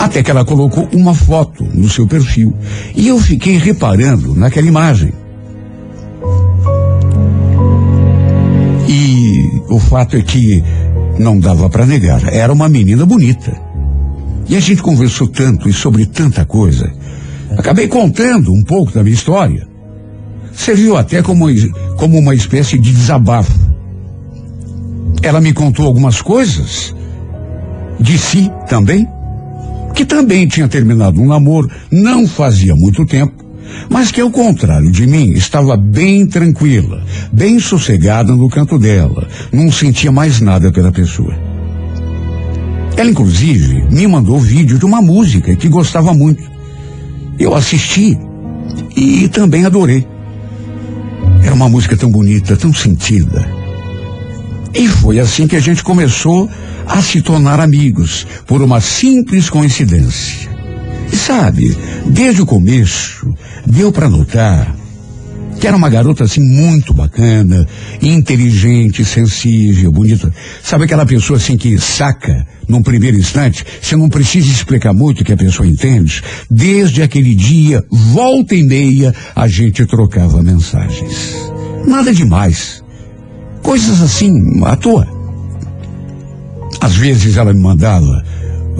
B: Até que ela colocou uma foto no seu perfil. E eu fiquei reparando naquela imagem. E o fato é que não dava para negar. Era uma menina bonita. E a gente conversou tanto e sobre tanta coisa. Acabei contando um pouco da minha história. Serviu até como, como uma espécie de desabafo. Ela me contou algumas coisas de si também, que também tinha terminado um namoro não fazia muito tempo, mas que ao contrário de mim estava bem tranquila, bem sossegada no canto dela, não sentia mais nada pela pessoa. Ela inclusive me mandou vídeo de uma música que gostava muito. Eu assisti e também adorei. Era uma música tão bonita, tão sentida. E foi assim que a gente começou a se tornar amigos, por uma simples coincidência. E sabe, desde o começo, deu para notar que era uma garota assim muito bacana, inteligente, sensível, bonita. Sabe aquela pessoa assim que saca num primeiro instante? Você não precisa explicar muito que a pessoa entende. Desde aquele dia, volta e meia, a gente trocava mensagens. Nada demais. Coisas assim, à toa. Às vezes ela me mandava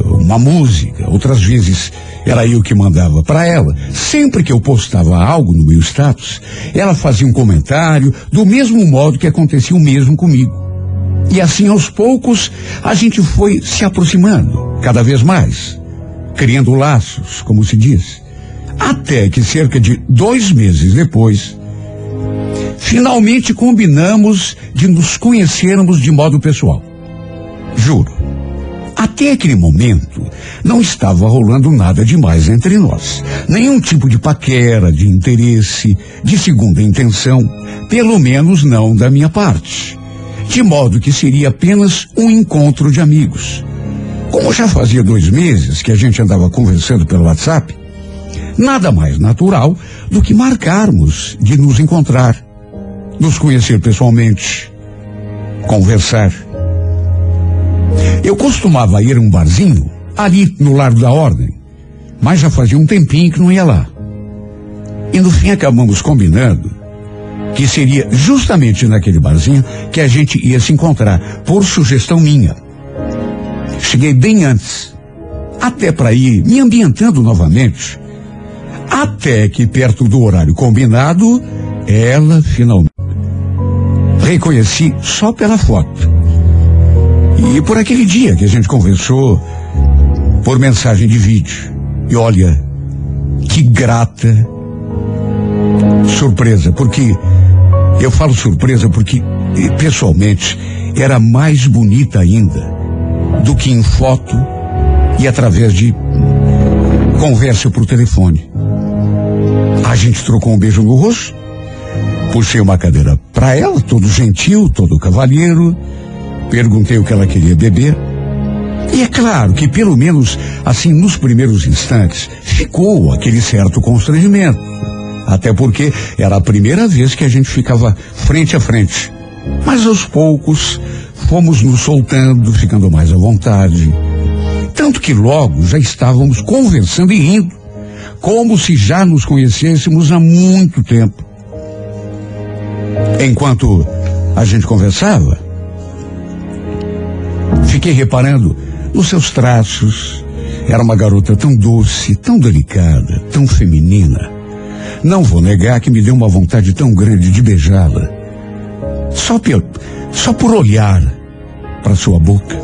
B: uma música, outras vezes era eu que mandava para ela. Sempre que eu postava algo no meu status, ela fazia um comentário, do mesmo modo que acontecia o mesmo comigo. E assim, aos poucos, a gente foi se aproximando, cada vez mais, criando laços, como se diz. Até que cerca de dois meses depois, finalmente combinamos de nos conhecermos de modo pessoal. Juro. Até aquele momento, não estava rolando nada demais entre nós. Nenhum tipo de paquera, de interesse, de segunda intenção. Pelo menos não da minha parte. De modo que seria apenas um encontro de amigos. Como já fazia dois meses que a gente andava conversando pelo WhatsApp, nada mais natural do que marcarmos de nos encontrar, nos conhecer pessoalmente, conversar. Eu costumava ir a um barzinho ali no Largo da Ordem, mas já fazia um tempinho que não ia lá. E no fim acabamos combinando que seria justamente naquele barzinho que a gente ia se encontrar, por sugestão minha. Cheguei bem antes, até para ir me ambientando novamente, até que perto do horário combinado, ela finalmente reconheci só pela foto. E por aquele dia que a gente conversou por mensagem de vídeo. E olha, que grata surpresa, porque eu falo surpresa porque pessoalmente era mais bonita ainda do que em foto e através de conversa por telefone. A gente trocou um beijo no rosto, puxei uma cadeira para ela, todo gentil, todo cavalheiro, perguntei o que ela queria beber. E é claro que, pelo menos assim, nos primeiros instantes, ficou aquele certo constrangimento. Até porque era a primeira vez que a gente ficava frente a frente. Mas aos poucos fomos nos soltando, ficando mais à vontade. Tanto que logo já estávamos conversando e rindo, como se já nos conhecêssemos há muito tempo. Enquanto a gente conversava, fiquei reparando nos seus traços. Era uma garota tão doce, tão delicada, tão feminina. Não vou negar que me deu uma vontade tão grande de beijá-la. Só, por, só por olhar para sua boca.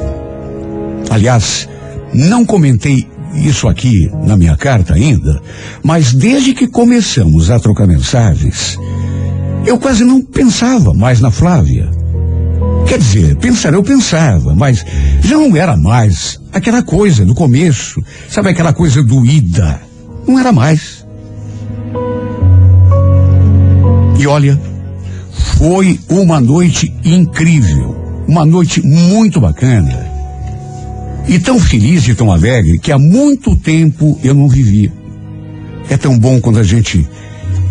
B: Aliás, não comentei isso aqui na minha carta ainda, mas desde que começamos a trocar mensagens, eu quase não pensava mais na Flávia. Quer dizer, pensar eu pensava, mas já não era mais aquela coisa do começo, sabe aquela coisa doída. Não era mais. E olha, foi uma noite incrível, uma noite muito bacana. E tão feliz e tão alegre que há muito tempo eu não vivia. É tão bom quando a gente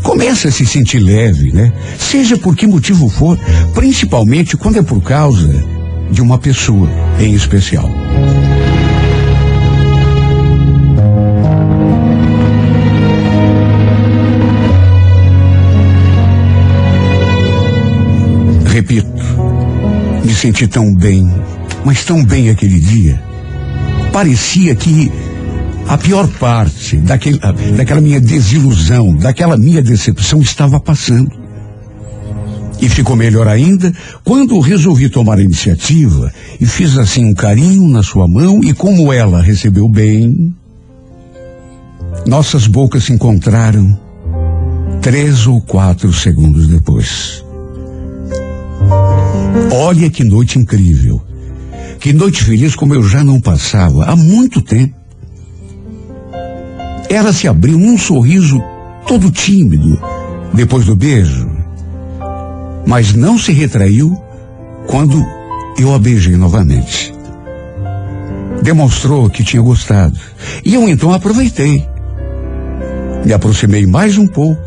B: começa a se sentir leve, né? Seja por que motivo for, principalmente quando é por causa de uma pessoa em especial. Repito, me senti tão bem, mas tão bem aquele dia. Parecia que A pior parte daquele, daquela minha desilusão, daquela minha decepção estava passando. E ficou melhor ainda quando resolvi tomar a iniciativa e fiz assim um carinho na sua mão e como ela recebeu bem, nossas bocas se encontraram três ou quatro segundos depois. Olha que noite incrível. Que noite feliz como eu já não passava há muito tempo. Ela se abriu num sorriso todo tímido depois do beijo, mas não se retraiu quando eu a beijei novamente. Demonstrou que tinha gostado. E eu então aproveitei. Me aproximei mais um pouco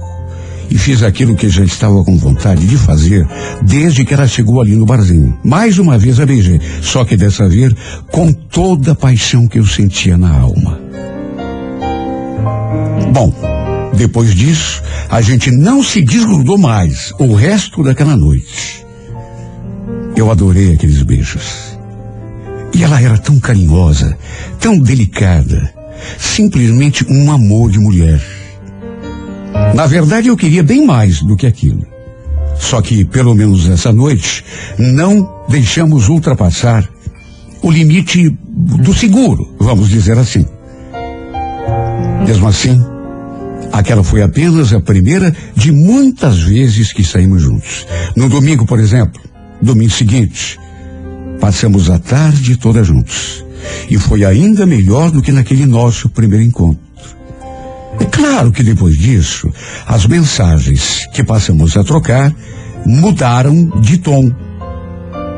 B: e fiz aquilo que já estava com vontade de fazer desde que ela chegou ali no barzinho. Mais uma vez a beijei, só que dessa vez com toda a paixão que eu sentia na alma. Bom, depois disso, a gente não se desgrudou mais o resto daquela noite. Eu adorei aqueles beijos. E ela era tão carinhosa, tão delicada, simplesmente um amor de mulher. Na verdade, eu queria bem mais do que aquilo. Só que, pelo menos essa noite, não deixamos ultrapassar o limite do seguro, vamos dizer assim. Mesmo assim, aquela foi apenas a primeira de muitas vezes que saímos juntos. No domingo, por exemplo, domingo seguinte, passamos a tarde toda juntos. E foi ainda melhor do que naquele nosso primeiro encontro. É claro que depois disso, as mensagens que passamos a trocar mudaram de tom.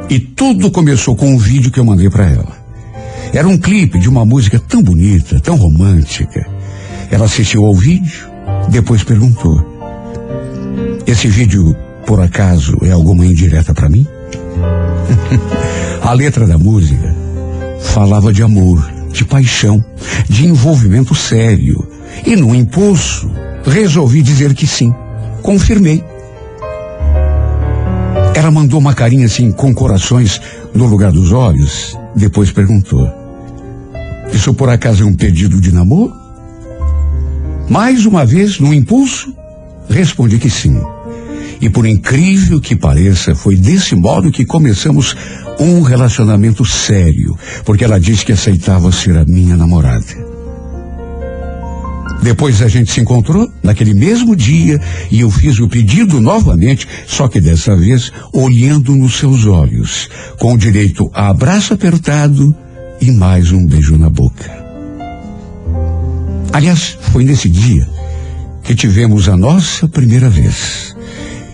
B: E tudo começou com um vídeo que eu mandei para ela. Era um clipe de uma música tão bonita, tão romântica. Ela assistiu ao vídeo, depois perguntou: Esse vídeo, por acaso, é alguma indireta para mim? a letra da música falava de amor, de paixão, de envolvimento sério. E num impulso, resolvi dizer que sim. Confirmei. Ela mandou uma carinha assim, com corações no lugar dos olhos. Depois perguntou: Isso por acaso é um pedido de namoro? Mais uma vez, no impulso, respondi que sim. E por incrível que pareça, foi desse modo que começamos um relacionamento sério, porque ela disse que aceitava ser a minha namorada. Depois a gente se encontrou naquele mesmo dia e eu fiz o pedido novamente, só que dessa vez olhando nos seus olhos, com direito a abraço apertado e mais um beijo na boca. Aliás, foi nesse dia que tivemos a nossa primeira vez.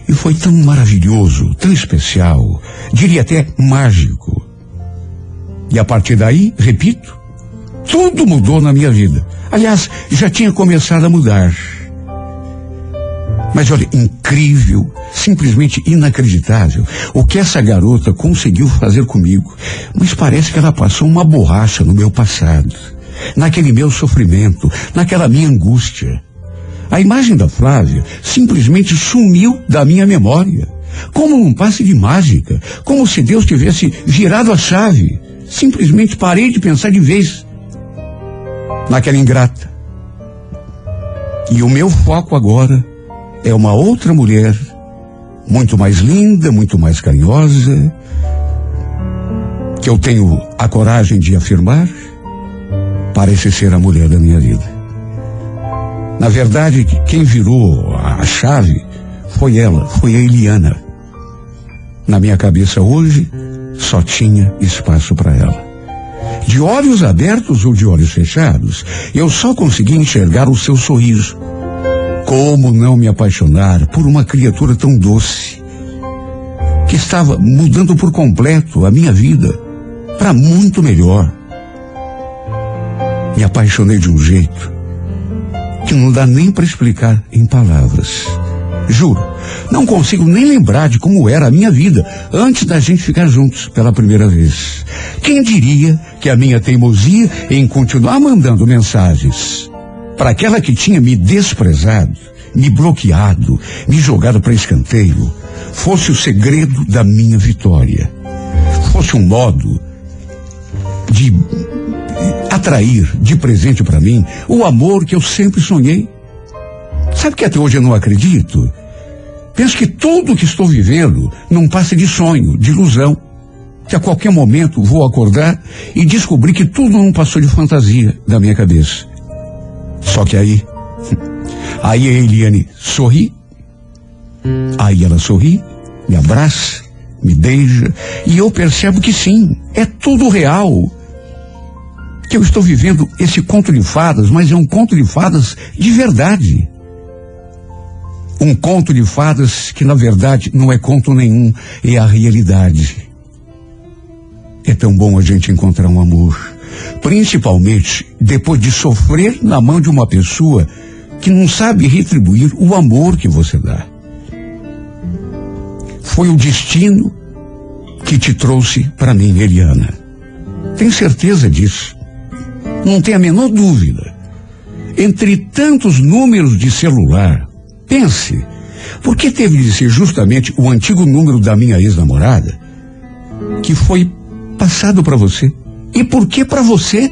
B: E foi tão maravilhoso, tão especial, diria até mágico. E a partir daí, repito, tudo mudou na minha vida. Aliás, já tinha começado a mudar. Mas olha, incrível, simplesmente inacreditável o que essa garota conseguiu fazer comigo. Mas parece que ela passou uma borracha no meu passado, naquele meu sofrimento, naquela minha angústia. A imagem da Flávia simplesmente sumiu da minha memória, como um passe de mágica, como se Deus tivesse virado a chave. Simplesmente parei de pensar de vez naquela ingrata. E o meu foco agora é uma outra mulher, muito mais linda, muito mais carinhosa, que eu tenho a coragem de afirmar, parece ser a mulher da minha vida. Na verdade, quem virou a chave foi ela, foi a Eliana. Na minha cabeça hoje só tinha espaço para ela. De olhos abertos ou de olhos fechados, eu só consegui enxergar o seu sorriso. Como não me apaixonar por uma criatura tão doce, que estava mudando por completo a minha vida para muito melhor. Me apaixonei de um jeito que não dá nem para explicar em palavras. Juro, não consigo nem lembrar de como era a minha vida antes da gente ficar juntos pela primeira vez. Quem diria que a minha teimosia em continuar mandando mensagens para aquela que tinha me desprezado, me bloqueado, me jogado para escanteio, fosse o segredo da minha vitória, fosse um modo de atrair de presente para mim o amor que eu sempre sonhei. Sabe que até hoje eu não acredito? Penso que tudo que estou vivendo não passa de sonho, de ilusão. Que a qualquer momento vou acordar e descobrir que tudo não passou de fantasia da minha cabeça. Só que aí, aí a Eliane sorri, aí ela sorri, me abraça, me beija, e eu percebo que sim, é tudo real. Que eu estou vivendo esse conto de fadas, mas é um conto de fadas de verdade. Um conto de fadas que na verdade não é conto nenhum, é a realidade. É tão bom a gente encontrar um amor, principalmente depois de sofrer na mão de uma pessoa que não sabe retribuir o amor que você dá. Foi o destino que te trouxe para mim, Eliana. Tenho certeza disso. Não tem a menor dúvida. Entre tantos números de celular, pense, por que teve de ser justamente o antigo número da minha ex-namorada que foi passado para você? E por que para você?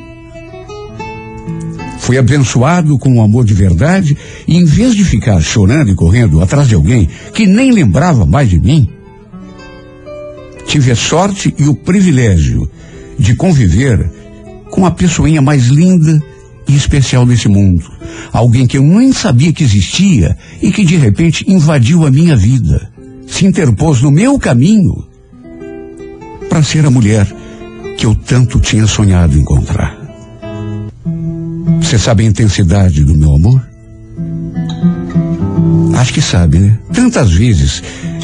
B: Foi abençoado com um amor de verdade e em vez de ficar chorando e correndo atrás de alguém que nem lembrava mais de mim, tive a sorte e o privilégio de conviver com a pessoinha mais linda e especial desse mundo. Alguém que eu nem sabia que existia e que de repente invadiu a minha vida, se interpôs no meu caminho para ser a mulher que eu tanto tinha sonhado encontrar. Você sabe a intensidade do meu amor? Acho que sabe, né? Tantas vezes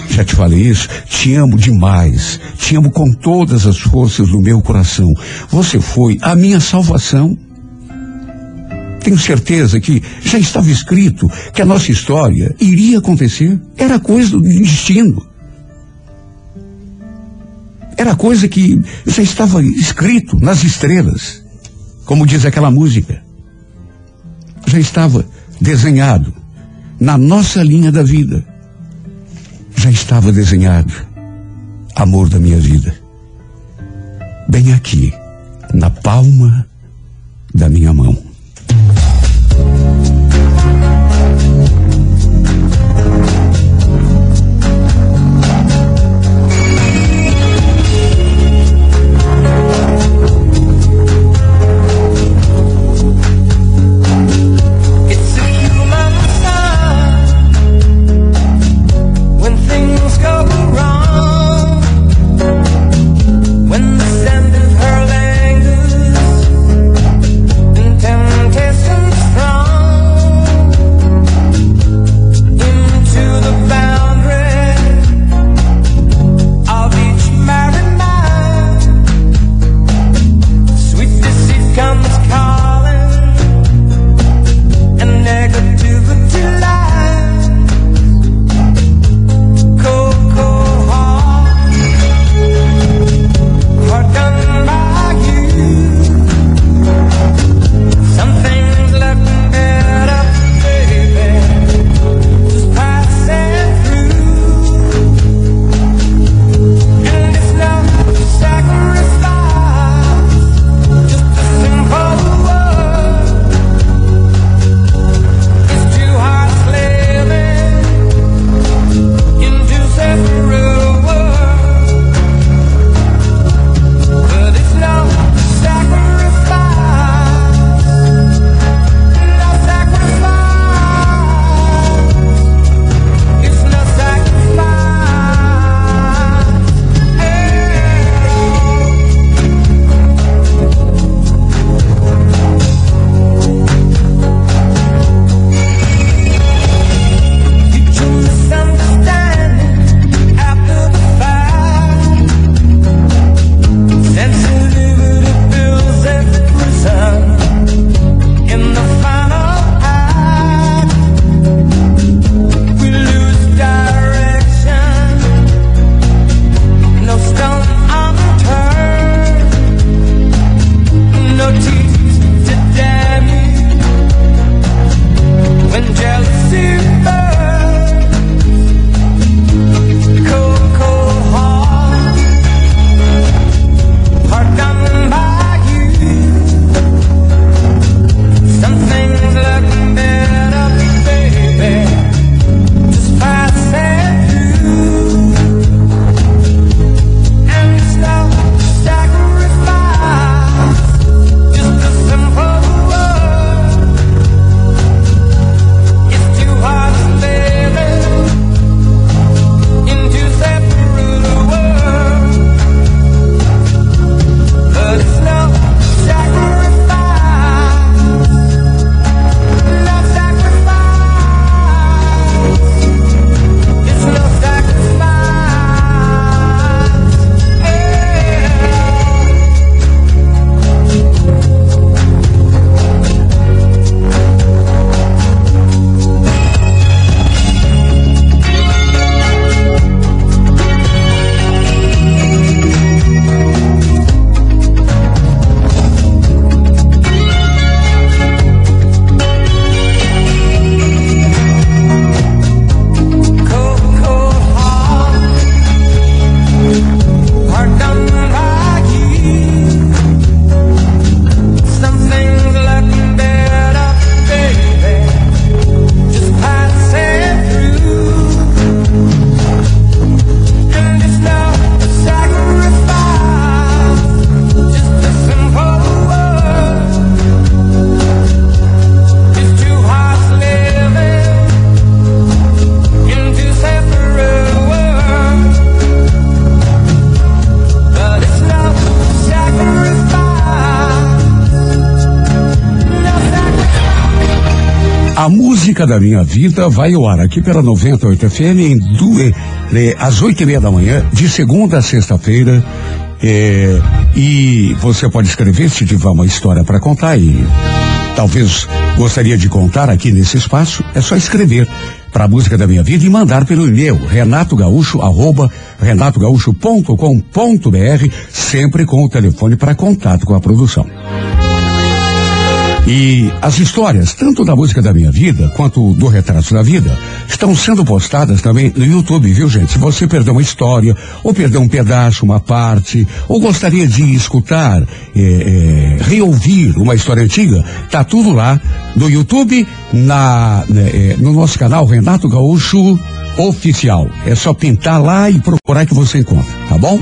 B: já te falei isso, te amo demais, te amo com todas as forças do meu coração. Você foi a minha salvação. Tenho certeza que já estava escrito que a nossa história iria acontecer. Era coisa do destino. Era coisa que já estava escrito nas estrelas, como diz aquela música. Já estava desenhado na nossa linha da vida. Já estava desenhado amor da minha vida. Bem aqui, na palma da minha mão. Música da minha vida vai ao ar aqui pela 98 FM em duas, eh, às oito e meia da manhã, de segunda a sexta-feira. eh, e você pode escrever se tiver uma história para contar e talvez gostaria de contar aqui nesse espaço, é só escrever para a música da minha vida e mandar pelo e-mail renatogaúcho arroba renatogaúcho.com.br sempre com o telefone para contato com a produção. E as histórias, tanto da música da minha vida quanto do retrato da vida, estão sendo postadas também no YouTube, viu gente? Se você perdeu uma história, ou perdeu um pedaço, uma parte, ou gostaria de escutar, eh, eh, reouvir uma história antiga, tá tudo lá no YouTube, na, né, eh, no nosso canal Renato Gaúcho Oficial. É só pintar lá e procurar que você encontra, tá bom?